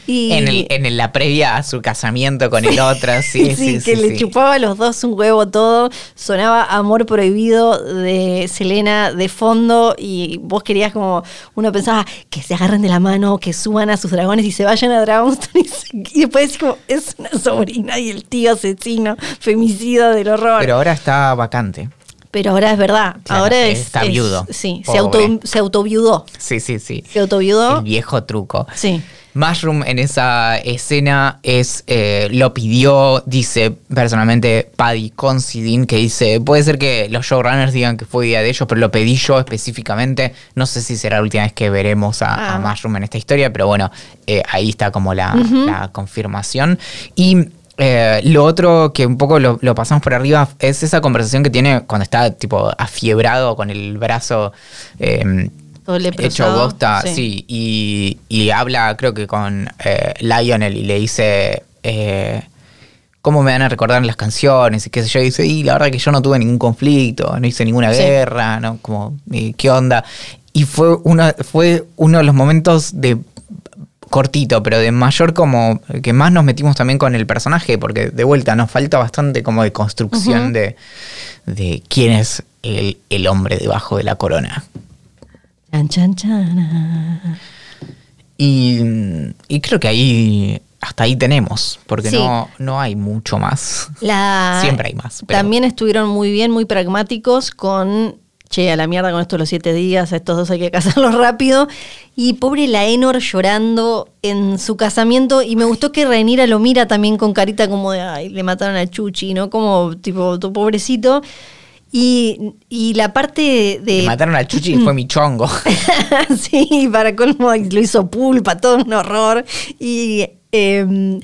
Speaker 2: y,
Speaker 3: En, el- en la previa a su casamiento con el otro, *laughs* sí, sí, sí.
Speaker 2: que le chupaba a los dos un huevo todo. Sonaba Amor Prohibido de Selena de fondo y vos querías como, uno pensaba que se agarren de la mano, que suban a sus dragones y se vayan a Dragonstone y, se- y después decís como, es una sobrina y el tío asesino, femicida del horror.
Speaker 3: Pero
Speaker 2: Pero,
Speaker 3: ahora está vacante.
Speaker 2: ahora es verdad,
Speaker 3: Claro,
Speaker 2: ahora es...
Speaker 3: está
Speaker 2: es-
Speaker 3: viudo.
Speaker 2: Sí, se, auto, se autoviudó.
Speaker 3: Sí, sí, sí.
Speaker 2: Se autoviudó.
Speaker 3: El viejo truco.
Speaker 2: Sí.
Speaker 3: Mushroom en esa escena es eh, lo pidió, dice personalmente Paddy Considine, que dice, puede ser que los showrunners digan que fue idea de ellos, pero lo pedí yo específicamente. No sé si será la última vez que veremos a, a
Speaker 2: Ah.
Speaker 3: Mushroom en esta historia, pero bueno, eh, ahí está como la, la confirmación. Y eh, lo otro que un poco lo, lo pasamos por arriba es esa conversación que tiene cuando está tipo afiebrado con el brazo. eh,
Speaker 2: Todo
Speaker 3: hecho bosta,
Speaker 2: sí.
Speaker 3: sí, y, y habla creo que con eh, Lionel y le dice eh, cómo me van a recordar las canciones y qué sé yo, y dice, y la verdad que yo no tuve ningún conflicto, no hice ninguna
Speaker 2: Sí.
Speaker 3: guerra, no, como, ¿qué onda? Y fue uno, fue uno de los momentos de cortito, pero de mayor como que más nos metimos también con el personaje, porque de vuelta nos falta bastante como de construcción de, de quién es el, el hombre debajo de la corona.
Speaker 2: Chan, chan, chan.
Speaker 3: Y, y creo que ahí hasta ahí tenemos, porque
Speaker 2: Sí.
Speaker 3: no, no hay mucho más.
Speaker 2: La- *laughs*
Speaker 3: Siempre hay más. pero-
Speaker 2: También estuvieron muy bien, muy pragmáticos con, che, a la mierda con estos los siete días, a estos dos hay que *laughs* casarlos rápido. Y pobre Laenor llorando en su casamiento. Y me gustó que Rhaenyra lo mira también con carita como de, ay, le mataron a Chuchi, ¿no? Como, tipo, tu pobrecito. Y, y la parte de...
Speaker 3: Me mataron al Chuchi y fue *laughs* mi chongo. *laughs*
Speaker 2: sí, para colmo lo hizo pulpa, todo un horror. Y eh,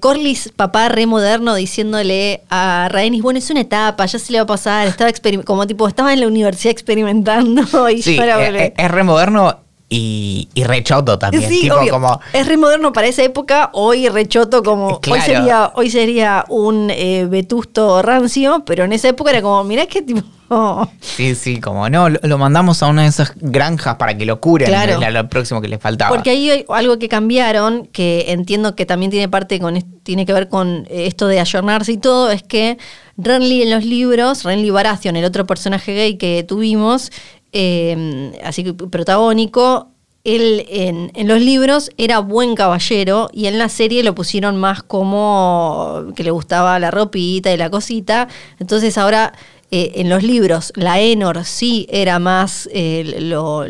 Speaker 2: Corlys, papá re moderno, diciéndole a Rhaenys, bueno, es una etapa, ya se le va a pasar, estaba como tipo, estaba en la universidad experimentando *laughs* y
Speaker 3: Sí, es, es- es re moderno y, y re choto también.
Speaker 2: Sí,
Speaker 3: tipo
Speaker 2: obvio.
Speaker 3: como.
Speaker 2: Es re moderno para esa época, hoy rechoto como.
Speaker 3: Claro.
Speaker 2: Hoy sería, hoy sería un eh, vetusto rancio, pero en esa época era como, mirá que tipo. oh, *laughs*
Speaker 3: Sí, sí, como no, lo, lo mandamos a una de esas granjas para que lo curen.
Speaker 2: Claro.
Speaker 3: Lo próximo que le faltaba.
Speaker 2: Porque ahí hay algo que cambiaron, que entiendo que también tiene parte con tiene que ver con eh, esto de ayornarse y todo, es que Renly en los libros, Renly Baratheon, el otro personaje gay que tuvimos, eh, así que protagónico, él en, los libros era buen caballero y en la serie lo pusieron más como que le gustaba la ropita y la cosita. Entonces ahora eh, en los libros la Enor sí era más eh, lo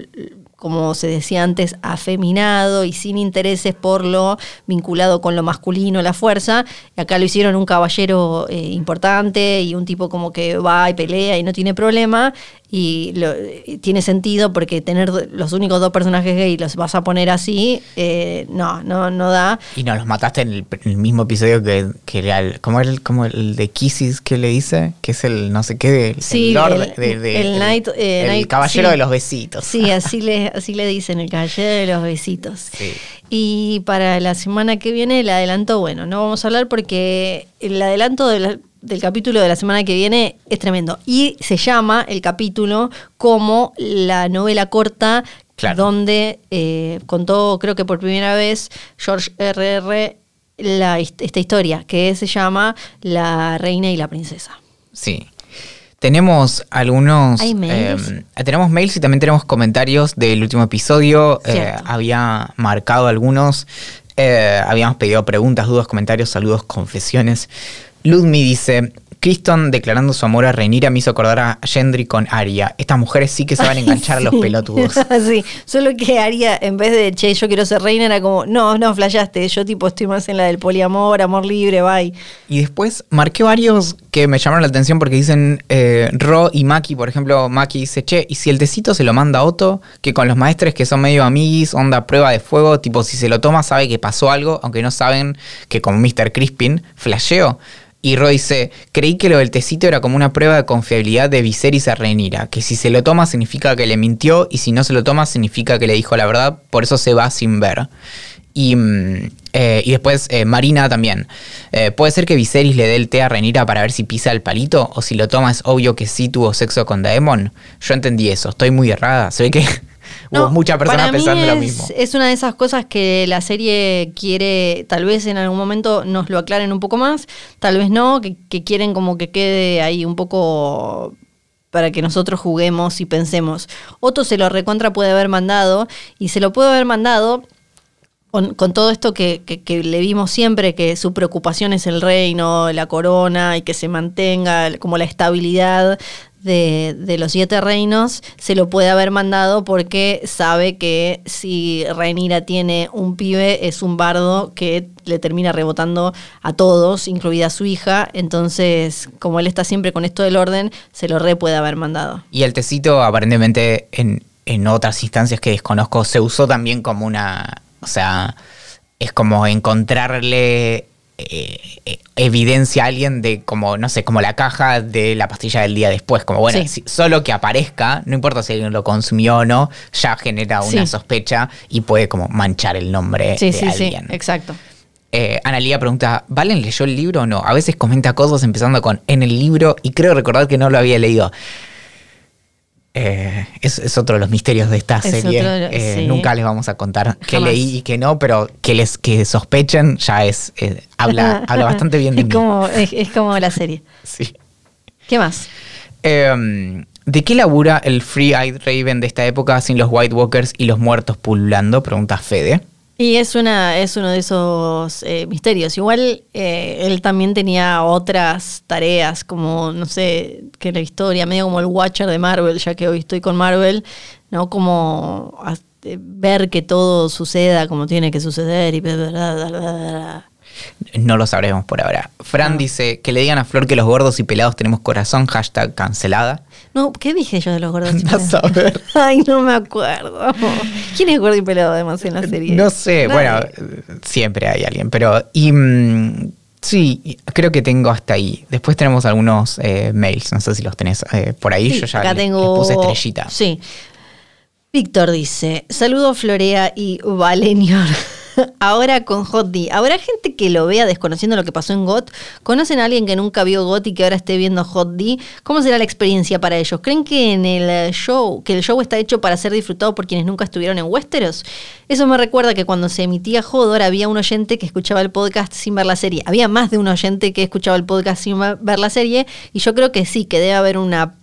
Speaker 2: como se decía antes, afeminado y sin intereses por lo vinculado con lo masculino, la fuerza. Acá lo hicieron un caballero eh, importante y un tipo como que va y pelea y no tiene problema. Y lo- y tiene sentido porque tener los únicos dos personajes gay los vas a poner así, eh, no, no, no da.
Speaker 3: Y no, los mataste en el, en el mismo episodio que, que era el, ¿cómo era el, como el de Kisses que le dice? Que es el no sé qué de,
Speaker 2: Sí,
Speaker 3: el lord
Speaker 2: el-
Speaker 3: de- de-
Speaker 2: el knight, eh,
Speaker 3: el
Speaker 2: knight,
Speaker 3: caballero
Speaker 2: sí.
Speaker 3: de los besitos.
Speaker 2: Sí, así le, así le dicen, el caballero de los besitos.
Speaker 3: Sí.
Speaker 2: Y para la semana que viene, el adelanto, bueno, no vamos a hablar porque el adelanto de la- del capítulo de la semana que viene es tremendo. Y se llama el capítulo como la novela corta
Speaker 3: Claro.
Speaker 2: donde eh, contó, creo que por primera vez, George R.R. La, esta historia, que se llama La Reina y la Princesa.
Speaker 3: Sí. Tenemos algunos.
Speaker 2: ¿Hay mails?
Speaker 3: eh, tenemos mails y también tenemos comentarios del último episodio. Eh, había marcado algunos. Eh, habíamos pedido preguntas, dudas, comentarios, saludos, confesiones. Ludmi dice: Criston declarando su amor a Rhaenyra me hizo acordar a Gendry con Arya. Estas mujeres sí que se van a *laughs* enganchar a los pelotudos. *laughs*
Speaker 2: sí, solo que Aria, en vez de, che, yo quiero ser reina, era como, no, no, flayaste, yo tipo estoy más en la del poliamor, amor libre, bye.
Speaker 3: Y después marqué varios que me llamaron la atención porque dicen eh, Ro y Maki, por ejemplo, Maki dice, che, y si el tecito se lo manda a Otto, que con los maestres que son medio amiguis, onda prueba de fuego, tipo si se lo toma sabe que pasó algo, aunque no saben que como Mr. Crispin, flasheo. Y Ro dice, creí que lo del tecito era como una prueba de confiabilidad de Viserys a Rhaenyra, que si se lo toma significa que le mintió y si no se lo toma significa que le dijo la verdad, por eso se va sin ver. Y, mm, eh, y después eh, Marina también. Eh, ¿Puede ser que Viserys le dé el té a Renira para ver si pisa el palito? ¿O si lo toma es obvio que sí tuvo sexo con Daemon? Yo entendí eso, estoy muy errada. Se ve que hubo muchas personas pensando lo
Speaker 2: es-
Speaker 3: mismo.
Speaker 2: Es una de esas cosas que la serie quiere, tal vez en algún momento nos lo aclaren un poco más, tal vez no, que, que quieren como que quede ahí un poco para que nosotros juguemos y pensemos. Otto se lo recontra puede haber mandado y se lo puede haber mandado con, todo esto que, le vimos siempre, que su preocupación es el reino, la corona y que se mantenga como la estabilidad de, de los siete reinos, se lo puede haber mandado porque sabe que si Rhaenyra tiene un pibe es un bardo que le termina rebotando a todos, incluida su hija, entonces como él está siempre con esto del orden, se lo re puede haber mandado.
Speaker 3: Y el tecito aparentemente en, en otras instancias que desconozco se usó también como una... O sea, es como encontrarle eh, eh, evidencia a alguien de como, no sé, como la caja de la pastilla del día después. Como bueno,
Speaker 2: Sí.
Speaker 3: si- solo que aparezca, no importa si alguien lo consumió o no, ya genera una
Speaker 2: Sí.
Speaker 3: sospecha y puede como manchar el nombre
Speaker 2: Sí,
Speaker 3: de
Speaker 2: sí, sí,
Speaker 3: alguien.
Speaker 2: exacto.
Speaker 3: Eh, Analía pregunta, ¿Valen leyó el libro o no? A veces comenta cosas empezando con en el libro y creo recordar que no lo había leído. Eh, es, es otro de los misterios de esta
Speaker 2: Es
Speaker 3: serie.
Speaker 2: otro
Speaker 3: Eh,
Speaker 2: sí.
Speaker 3: Nunca les vamos a contar qué
Speaker 2: Jamás.
Speaker 3: leí y qué no, pero que les que sospechen ya es eh, habla, *laughs* habla bastante bien de
Speaker 2: es
Speaker 3: mí.
Speaker 2: Como, es, es como la serie. *laughs*
Speaker 3: Sí.
Speaker 2: ¿Qué más?
Speaker 3: Eh, ¿De qué labura el Free-Eyed Raven de esta época sin los White Walkers y los muertos pululando? Pregunta Fede.
Speaker 2: Y es una es uno de esos eh, misterios. Igual eh, él también tenía otras tareas, como, no sé, que la historia, medio como el Watcher de Marvel, ya que hoy estoy con Marvel, ¿no? Como a- eh, ver que todo suceda como tiene que suceder y bla.
Speaker 3: No lo sabremos por ahora. Fran
Speaker 2: No.
Speaker 3: dice que le digan a Flor que los gordos y pelados tenemos corazón, hashtag cancelada.
Speaker 2: No, ¿qué dije yo de los gordos? *laughs* y
Speaker 3: a saber. *laughs*
Speaker 2: Ay, no me acuerdo. ¿Quién es gordo y pelado además en la serie?
Speaker 3: No sé,
Speaker 2: Nadie.
Speaker 3: bueno, eh, siempre hay alguien, pero... Y, mm, sí, creo que tengo hasta ahí. Después tenemos algunos eh, mails, no sé si los tenés eh, por ahí.
Speaker 2: Sí,
Speaker 3: Yo ya
Speaker 2: acá
Speaker 3: le-
Speaker 2: tengo.
Speaker 3: le puse estrellita.
Speaker 2: Sí. Víctor dice: Saludo Florea y Valenior. *laughs* Ahora con Hot D. ¿Habrá gente que lo vea desconociendo lo que pasó en GOT? ¿Conocen a alguien que nunca vio GOT y que ahora esté viendo Hot D? ¿Cómo será la experiencia para ellos? ¿Creen que en el show, que el show está hecho para ser disfrutado por quienes nunca estuvieron en Westeros? Eso me recuerda que cuando se emitía Hodor había un oyente que escuchaba el podcast sin ver la serie. Había más de un oyente que escuchaba el podcast sin ver la serie y yo creo que sí, que debe haber una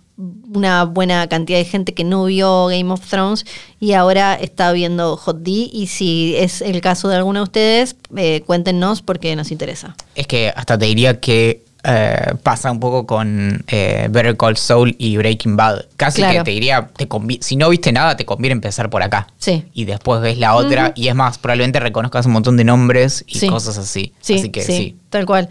Speaker 2: una buena cantidad de gente que no vio Game of Thrones y ahora está viendo Hot D. Y si es el caso de alguno de ustedes, eh, cuéntenos porque nos interesa.
Speaker 3: Es que hasta te diría que eh, pasa un poco con eh, Better Call Saul y Breaking Bad. Casi
Speaker 2: Claro.
Speaker 3: que te diría, te si no viste nada, te conviene empezar por acá.
Speaker 2: Sí.
Speaker 3: Y después ves la otra. Y es más, probablemente reconozcas un montón de nombres y
Speaker 2: Sí.
Speaker 3: cosas así.
Speaker 2: Sí,
Speaker 3: así que
Speaker 2: sí,
Speaker 3: sí.
Speaker 2: tal cual.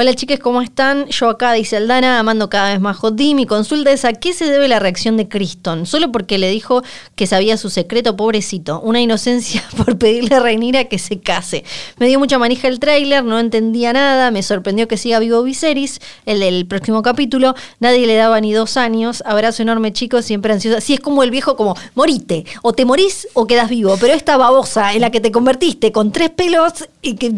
Speaker 2: Hola chicas, ¿cómo están? Yo acá, dice Aldana, amando cada vez más D. Mi consulta es a qué se debe la reacción de Criston. Solo porque le dijo que sabía su secreto, pobrecito. Una inocencia *laughs* por pedirle a Rhaenyra que se case. Me dio mucha manija el tráiler, no entendía nada. Me sorprendió que siga vivo Viserys, el del próximo capítulo. Nadie le daba ni dos años. Abrazo enorme, chicos, siempre ansiosa. Sí, es como el viejo, como morite. O te morís o quedas vivo. Pero esta babosa en la que te convertiste con tres pelos y que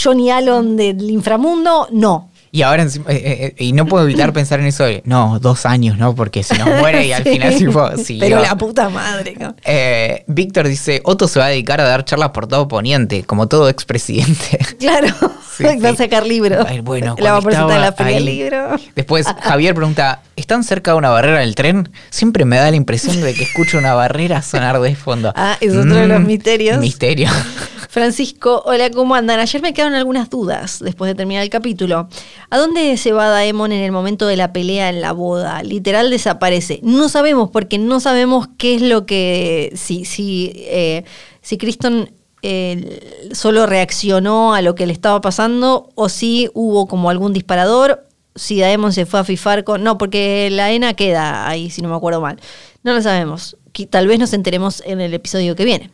Speaker 2: Johnny Allen del inframundo, no.
Speaker 3: Y ahora, eh, eh, eh, y no puedo evitar pensar en eso de, no, dos años, ¿no? Porque se nos *laughs* muere y al
Speaker 2: Sí.
Speaker 3: final tipo, siguió.
Speaker 2: Pero la puta madre, ¿no?
Speaker 3: Eh, Víctor dice, Otto se va a dedicar a dar charlas por todo Poniente, como todo expresidente. *laughs*
Speaker 2: Claro, *laughs*
Speaker 3: Sí,
Speaker 2: va a
Speaker 3: sí.
Speaker 2: sacar libro.
Speaker 3: Ay, bueno,
Speaker 2: la va a presentar en la feria del libro.
Speaker 3: Después Javier pregunta, ¿están cerca de una barrera del tren? Siempre me da la impresión de que escucho una barrera sonar de fondo.
Speaker 2: Ah, es otro de los
Speaker 3: Mm,
Speaker 2: misterios.
Speaker 3: Misterio.
Speaker 2: Francisco, hola, ¿cómo andan? Ayer me quedaron algunas dudas después de terminar el capítulo. ¿A dónde se va Daemon en el momento de la pelea en la boda? Literal desaparece. No sabemos porque no sabemos qué es lo que... Si, si, eh, si Criston solo reaccionó a lo que le estaba pasando o si hubo como algún disparador, si Daemon se fue a fifar con... No, porque la ENA queda ahí, si no me acuerdo mal. No lo sabemos. Tal vez nos enteremos en el episodio que viene.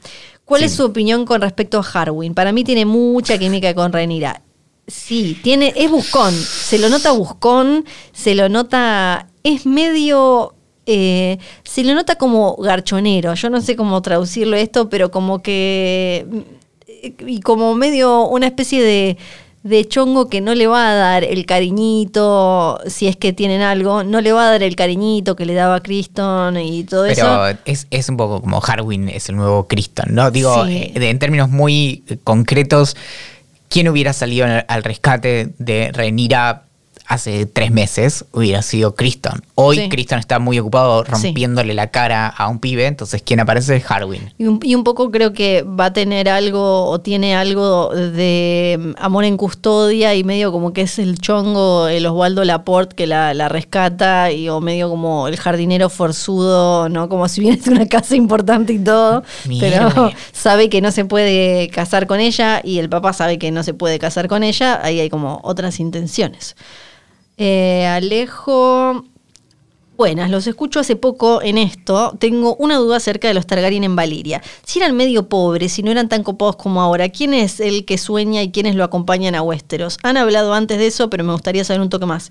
Speaker 2: ¿Cuál
Speaker 3: Sí.
Speaker 2: es su opinión con respecto a Harwin? Para mí tiene mucha química con Renira. Sí, tiene, es buscón, se lo nota buscón, se lo nota, es medio, eh, se lo nota como garchonero, yo no sé cómo traducirlo esto, pero como que, y como medio una especie de, de chongo que no le va a dar el cariñito, si es que tienen algo, no le va a dar el cariñito que le daba Criston y todo eso.
Speaker 3: Pero es, es un poco como Harwin es el nuevo Criston, ¿no? Digo,
Speaker 2: Sí.
Speaker 3: eh, en términos muy eh, concretos, ¿quién hubiera salido al rescate de Renira hace tres meses? Hubiera sido Criston. Hoy
Speaker 2: Sí.
Speaker 3: Criston está muy ocupado
Speaker 2: Sí.
Speaker 3: rompiéndole la cara a un pibe, entonces ¿quién aparece es Harwin.
Speaker 2: Y un, y un poco creo que va a tener algo o tiene algo de mm, amor en custodia y medio como que es el chongo, el Osvaldo Laporte que la, la rescata y o medio como el jardinero forzudo, ¿no? Como si viene de una casa importante y todo, pero *laughs* sabe que no se puede casar con ella y el papá sabe que no se puede casar con ella, ahí hay como otras intenciones. Eh, Alejo... Buenas, los escucho hace poco en esto. Tengo una duda acerca de los Targaryen en Valiria. Si eran medio pobres, si no eran tan copados como ahora, ¿quién es el que sueña y quiénes lo acompañan a Westeros? Han hablado antes de eso, pero me gustaría saber un toque más.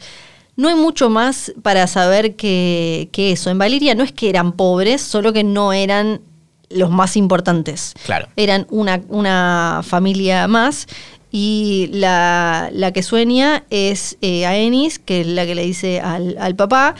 Speaker 2: No hay mucho más para saber que, que eso. En Valiria no es que eran pobres, solo que no eran los más importantes.
Speaker 3: Claro.
Speaker 2: Eran una, una familia más. Y la, la que sueña es eh, Aenys, que es la que le dice al, al papá,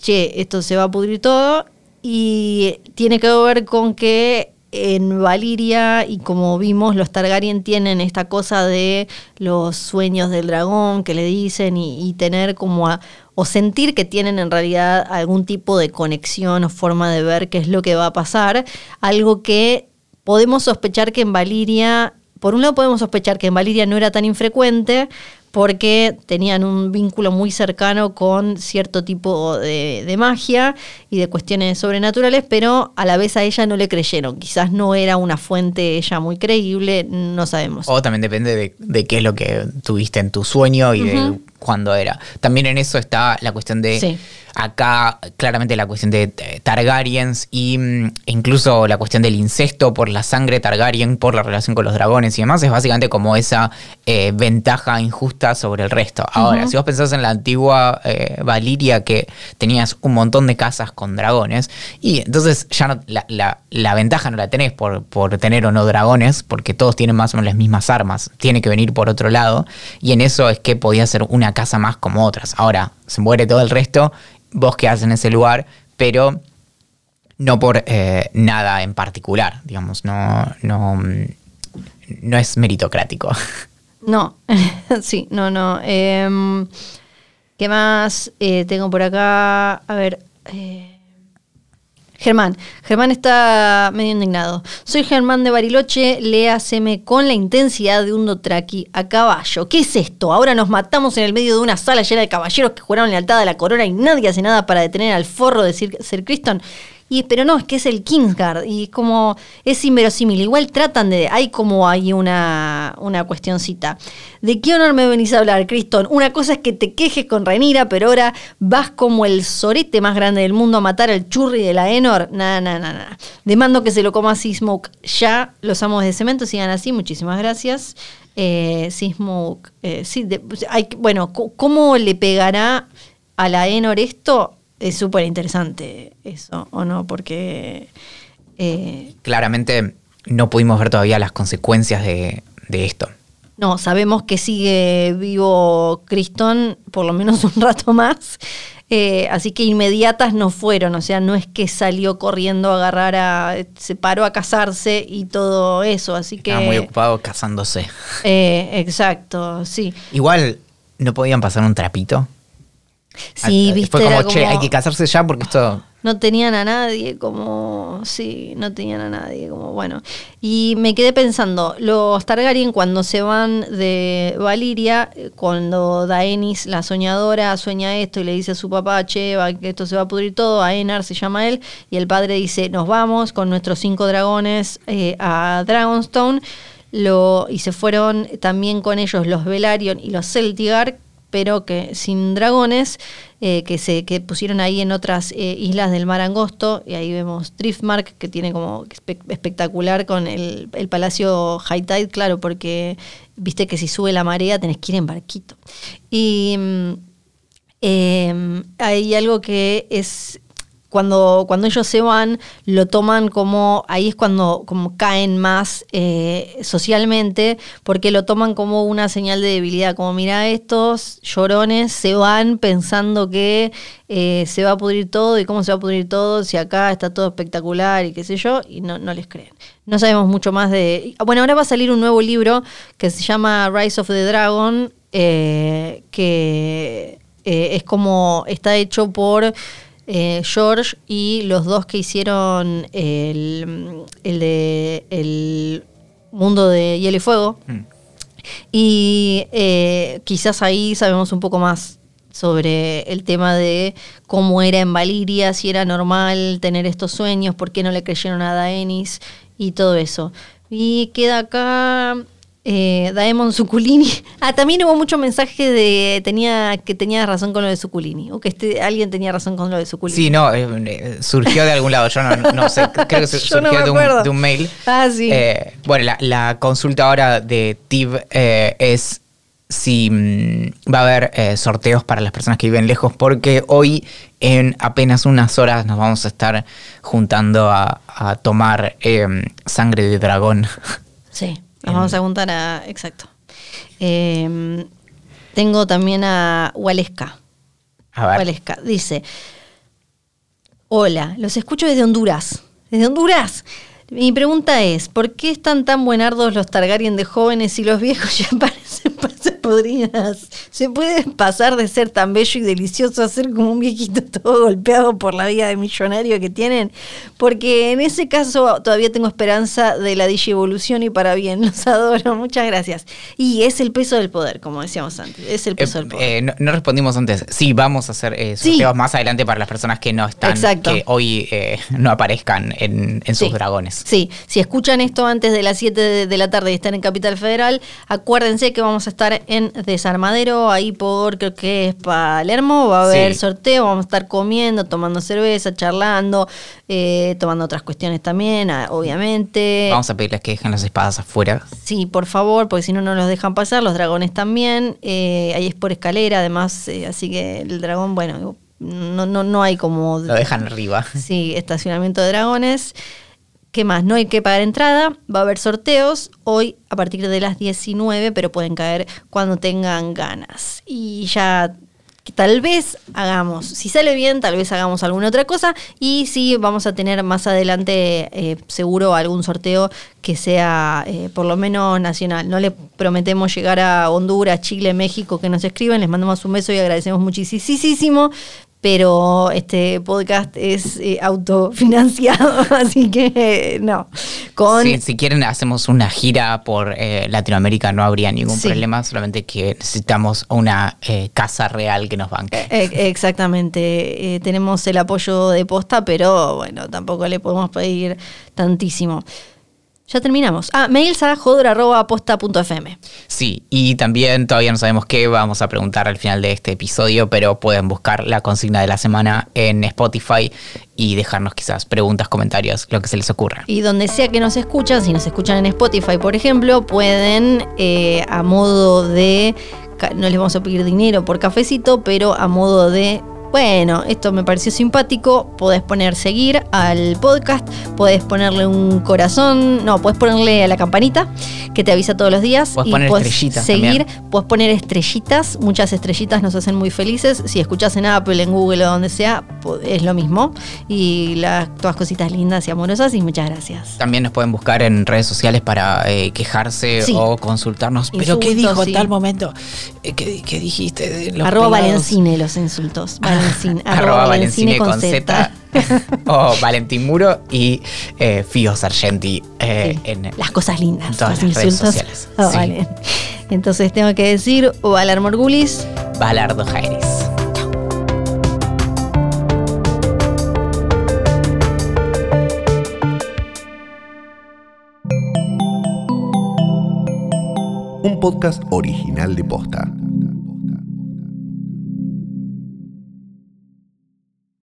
Speaker 2: che, esto se va a pudrir todo. Y tiene que ver con que en Valiria, y como vimos, los Targaryen tienen esta cosa de los sueños del dragón que le dicen y, y tener como a- o sentir que tienen en realidad algún tipo de conexión o forma de ver qué es lo que va a pasar, algo que podemos sospechar que en Valiria, por un lado podemos sospechar que en Valiria no era tan infrecuente porque tenían un vínculo muy cercano con cierto tipo de, de magia y de cuestiones sobrenaturales, pero a la vez a ella no le creyeron. Quizás no era una fuente ella muy creíble, no sabemos.
Speaker 3: O también depende de, de qué es lo que tuviste en tu sueño y de
Speaker 2: Ujú.
Speaker 3: cuándo era. También en eso está la cuestión de
Speaker 2: Sí.
Speaker 3: acá, claramente la cuestión de eh, Targaryens y mm, incluso la cuestión del incesto por la sangre Targaryen, por la relación con los dragones y demás, es básicamente como esa eh, ventaja injusta sobre el resto. Ahora, si vos pensás en la antigua eh, Valiria que tenías un montón de casas con dragones, y entonces ya no, la, la- la ventaja no la tenés por, por tener o no dragones, porque todos tienen más o menos las mismas armas, tiene que venir por otro lado, y en eso es que podía ser una casa más como otras. Ahora, se muere todo el resto, vos quedás en ese lugar, pero no por eh, nada en particular, digamos, no, no, mm, no es meritocrático. *laughs*
Speaker 2: No, *laughs* sí, no, no. Em, ¿Qué más eh, tengo por acá? A ver. eh, Germán. Germán está medio indignado. Soy Germán de Bariloche, léaseme con la intensidad de un dotraki a caballo. ¿Qué es esto? Ahora nos matamos en el medio de una sala llena de caballeros que juraron lealtad a la corona y nadie hace nada para detener al forro de Sir, Sir Criston. Y, pero no, es que es el Kingsguard y es como, es inverosímil. Igual tratan de, hay como hay una, una cuestioncita. ¿De qué honor me venís a hablar, Criston? Una cosa es que te quejes con Renira, pero ahora vas como el sorete más grande del mundo a matar al churri de la Enor. Nada, nada, nada. nada. Demando que se lo coma Smoke ya. Los amos de cemento sigan así. Muchísimas gracias. Eh, eh, sí, de- hay, bueno, ¿cómo le pegará a la Enor esto? Es súper interesante eso, ¿o no? Porque... eh,
Speaker 3: Claramente no pudimos ver todavía las consecuencias de, de esto.
Speaker 2: No, sabemos que sigue vivo Cristón por lo menos *laughs* un rato más. Eh, así que inmediatas no fueron, o sea, no es que salió corriendo a agarrar a. se paró a casarse y todo eso, así que.
Speaker 3: Estaba muy ocupado casándose.
Speaker 2: Eh, exacto, sí.
Speaker 3: Igual, ¿no podían pasar un trapito?
Speaker 2: Sí,
Speaker 3: Ah,
Speaker 2: viste.
Speaker 3: Fue como, che,
Speaker 2: como-
Speaker 3: hay que casarse ya porque esto.
Speaker 2: No tenían a nadie, como. Sí, no tenían a nadie, como bueno. Y me quedé pensando, los Targaryen cuando se van de Valiria, cuando Daenis, la soñadora, sueña esto y le dice a su papá, che, va- que esto se va a pudrir todo, Aenar se llama él, y el padre dice, nos vamos con nuestros cinco dragones eh, a Dragonstone. Lo, y se fueron también con ellos los Velaryon y los Celtigar, pero que sin dragones, eh, que se que pusieron ahí en otras eh, islas del mar angosto, y ahí vemos Driftmark, que tiene como espe- espectacular con el, el palacio High Tide, claro, porque viste que si sube la marea tenés que ir en barquito. Y mm, eh, hay algo que es cuando, cuando ellos se van, lo toman como, ahí es cuando como caen más eh, socialmente, porque lo toman como una señal de debilidad, como mira, estos llorones se van pensando que eh, se va a pudrir todo y cómo se va a pudrir todo, si acá está todo espectacular y qué sé yo, y no, no les creen. No sabemos mucho más de... Bueno, ahora va a salir un nuevo libro que se llama Rise of the Dragon, eh, que es como, está hecho por eh, George y los dos que hicieron el, el de el mundo de hielo y fuego.
Speaker 3: Mm.
Speaker 2: Y eh, quizás ahí sabemos un poco más sobre el tema de cómo era en Valiria, si era normal tener estos sueños, por qué no le creyeron a Daenis y todo eso. Y queda acá eh, Daemon Suculini. *laughs* Ah, también hubo mucho mensaje de tenía que tenía razón con lo de Suculini, o que este, alguien tenía razón con lo de Suculini.
Speaker 3: Sí, no, eh, eh, surgió de algún lado. Yo no, no sé, *laughs* creo que
Speaker 2: no
Speaker 3: surgió
Speaker 2: me
Speaker 3: de, un, de un mail.
Speaker 2: Ah, sí.
Speaker 3: Eh, bueno, la, la consulta ahora de TIB eh, es si mm, va a haber eh, sorteos para las personas que viven lejos, porque hoy en apenas unas horas nos vamos a estar juntando a, a tomar eh, sangre de dragón.
Speaker 2: Sí, nos vamos a juntar a. Exacto. Eh, tengo también a Waleska.
Speaker 3: A ver.
Speaker 2: Waleska. Dice: Hola, los escucho desde Honduras. ¿Desde Honduras? Mi pregunta es: ¿por qué están tan buenardos los Targaryen de jóvenes y los viejos ya *laughs* parecen pasas podridas? ¿Se puede pasar de ser tan bello y delicioso a ser como un viejito *laughs* todo golpeado por la vida de millonario que tienen? Porque en ese caso todavía tengo esperanza de la digievolución y para bien. *laughs* Los adoro, muchas gracias. Y es el peso del poder, como decíamos antes. Es el peso
Speaker 3: Eh,
Speaker 2: del poder.
Speaker 3: eh, no, no respondimos antes. Sí, vamos a hacer eh,
Speaker 2: Sí.
Speaker 3: sorteos más adelante para las personas que no están,
Speaker 2: Exacto.
Speaker 3: que hoy no aparezcan en, en sus
Speaker 2: Sí.
Speaker 3: dragones.
Speaker 2: Sí, si escuchan esto antes de las 7 de, de la tarde y están en Capital Federal, acuérdense que vamos a estar en Desarmadero, ahí por, creo que es Palermo, va a haber
Speaker 3: Sí.
Speaker 2: sorteo, vamos a estar comiendo, tomando cerveza, charlando, eh, tomando otras cuestiones también, ah, obviamente.
Speaker 3: Vamos a pedirles que dejen las espadas afuera.
Speaker 2: Sí, por favor, porque si no, no los dejan pasar. Los dragones también. Eh, ahí es por escalera, además. eh, así que el dragón, bueno, no, no, no hay como.
Speaker 3: Lo dejan arriba.
Speaker 2: Sí, estacionamiento de dragones. ¿Qué más? No hay que pagar entrada. Va a haber sorteos hoy a partir de las 19, pero pueden caer cuando tengan ganas. Y ya que tal vez hagamos, si sale bien, tal vez hagamos alguna otra cosa. Y sí, vamos a tener más adelante eh, seguro algún sorteo que sea eh, por lo menos nacional. No le prometemos llegar a Honduras, Chile, México que nos escriben. Les mandamos un beso y agradecemos muchísimo pero este podcast es eh, autofinanciado, *laughs* así que eh, no. Con,
Speaker 3: Sí, si quieren hacemos una gira por eh, Latinoamérica no habría ningún
Speaker 2: Sí.
Speaker 3: problema, solamente que necesitamos una eh, casa real que nos banque.
Speaker 2: eh, exactamente, eh, tenemos el apoyo de posta, pero bueno, tampoco le podemos pedir tantísimo. Ya terminamos. Ah, mails a jodor.posta.fm.
Speaker 3: Sí, y también todavía no sabemos qué vamos a preguntar al final de este episodio, pero pueden buscar la consigna de la semana en Spotify y dejarnos quizás preguntas, comentarios, lo que se les ocurra.
Speaker 2: Y donde sea que nos escuchan, si nos escuchan en Spotify, por ejemplo, pueden eh, a modo de, no les vamos a pedir dinero por cafecito, pero a modo de bueno, esto me pareció simpático, podés poner seguir al podcast, podés ponerle un corazón, no, podés ponerle a la campanita que te avisa todos los días.
Speaker 3: Podés
Speaker 2: y
Speaker 3: poner
Speaker 2: podés
Speaker 3: estrellitas
Speaker 2: seguir,
Speaker 3: también.
Speaker 2: podés poner estrellitas, muchas estrellitas nos hacen muy felices. Si escuchás en Apple, en Google o donde sea, es lo mismo. Y las, todas cositas lindas y amorosas y muchas gracias.
Speaker 3: También nos pueden buscar en redes sociales para eh, quejarse
Speaker 2: Sí.
Speaker 3: o consultarnos. ¿Pero qué dijo en
Speaker 2: sí.
Speaker 3: tal momento? Eh, ¿Qué, qué dijiste de los
Speaker 2: Arroba
Speaker 3: pelados?
Speaker 2: Valencine los insultos. Valencine, *laughs*
Speaker 3: Arroba Valencine con Z. o Valentín Muro y eh, Fío Sargenti eh,
Speaker 2: Sí,
Speaker 3: en
Speaker 2: las cosas lindas,
Speaker 3: en todas las redes sociales.
Speaker 2: Ah,
Speaker 3: Sí.
Speaker 2: vale. Entonces tengo que decir, Valar Morgulis,
Speaker 3: Balardo Jairis.
Speaker 1: Un podcast original de Posta.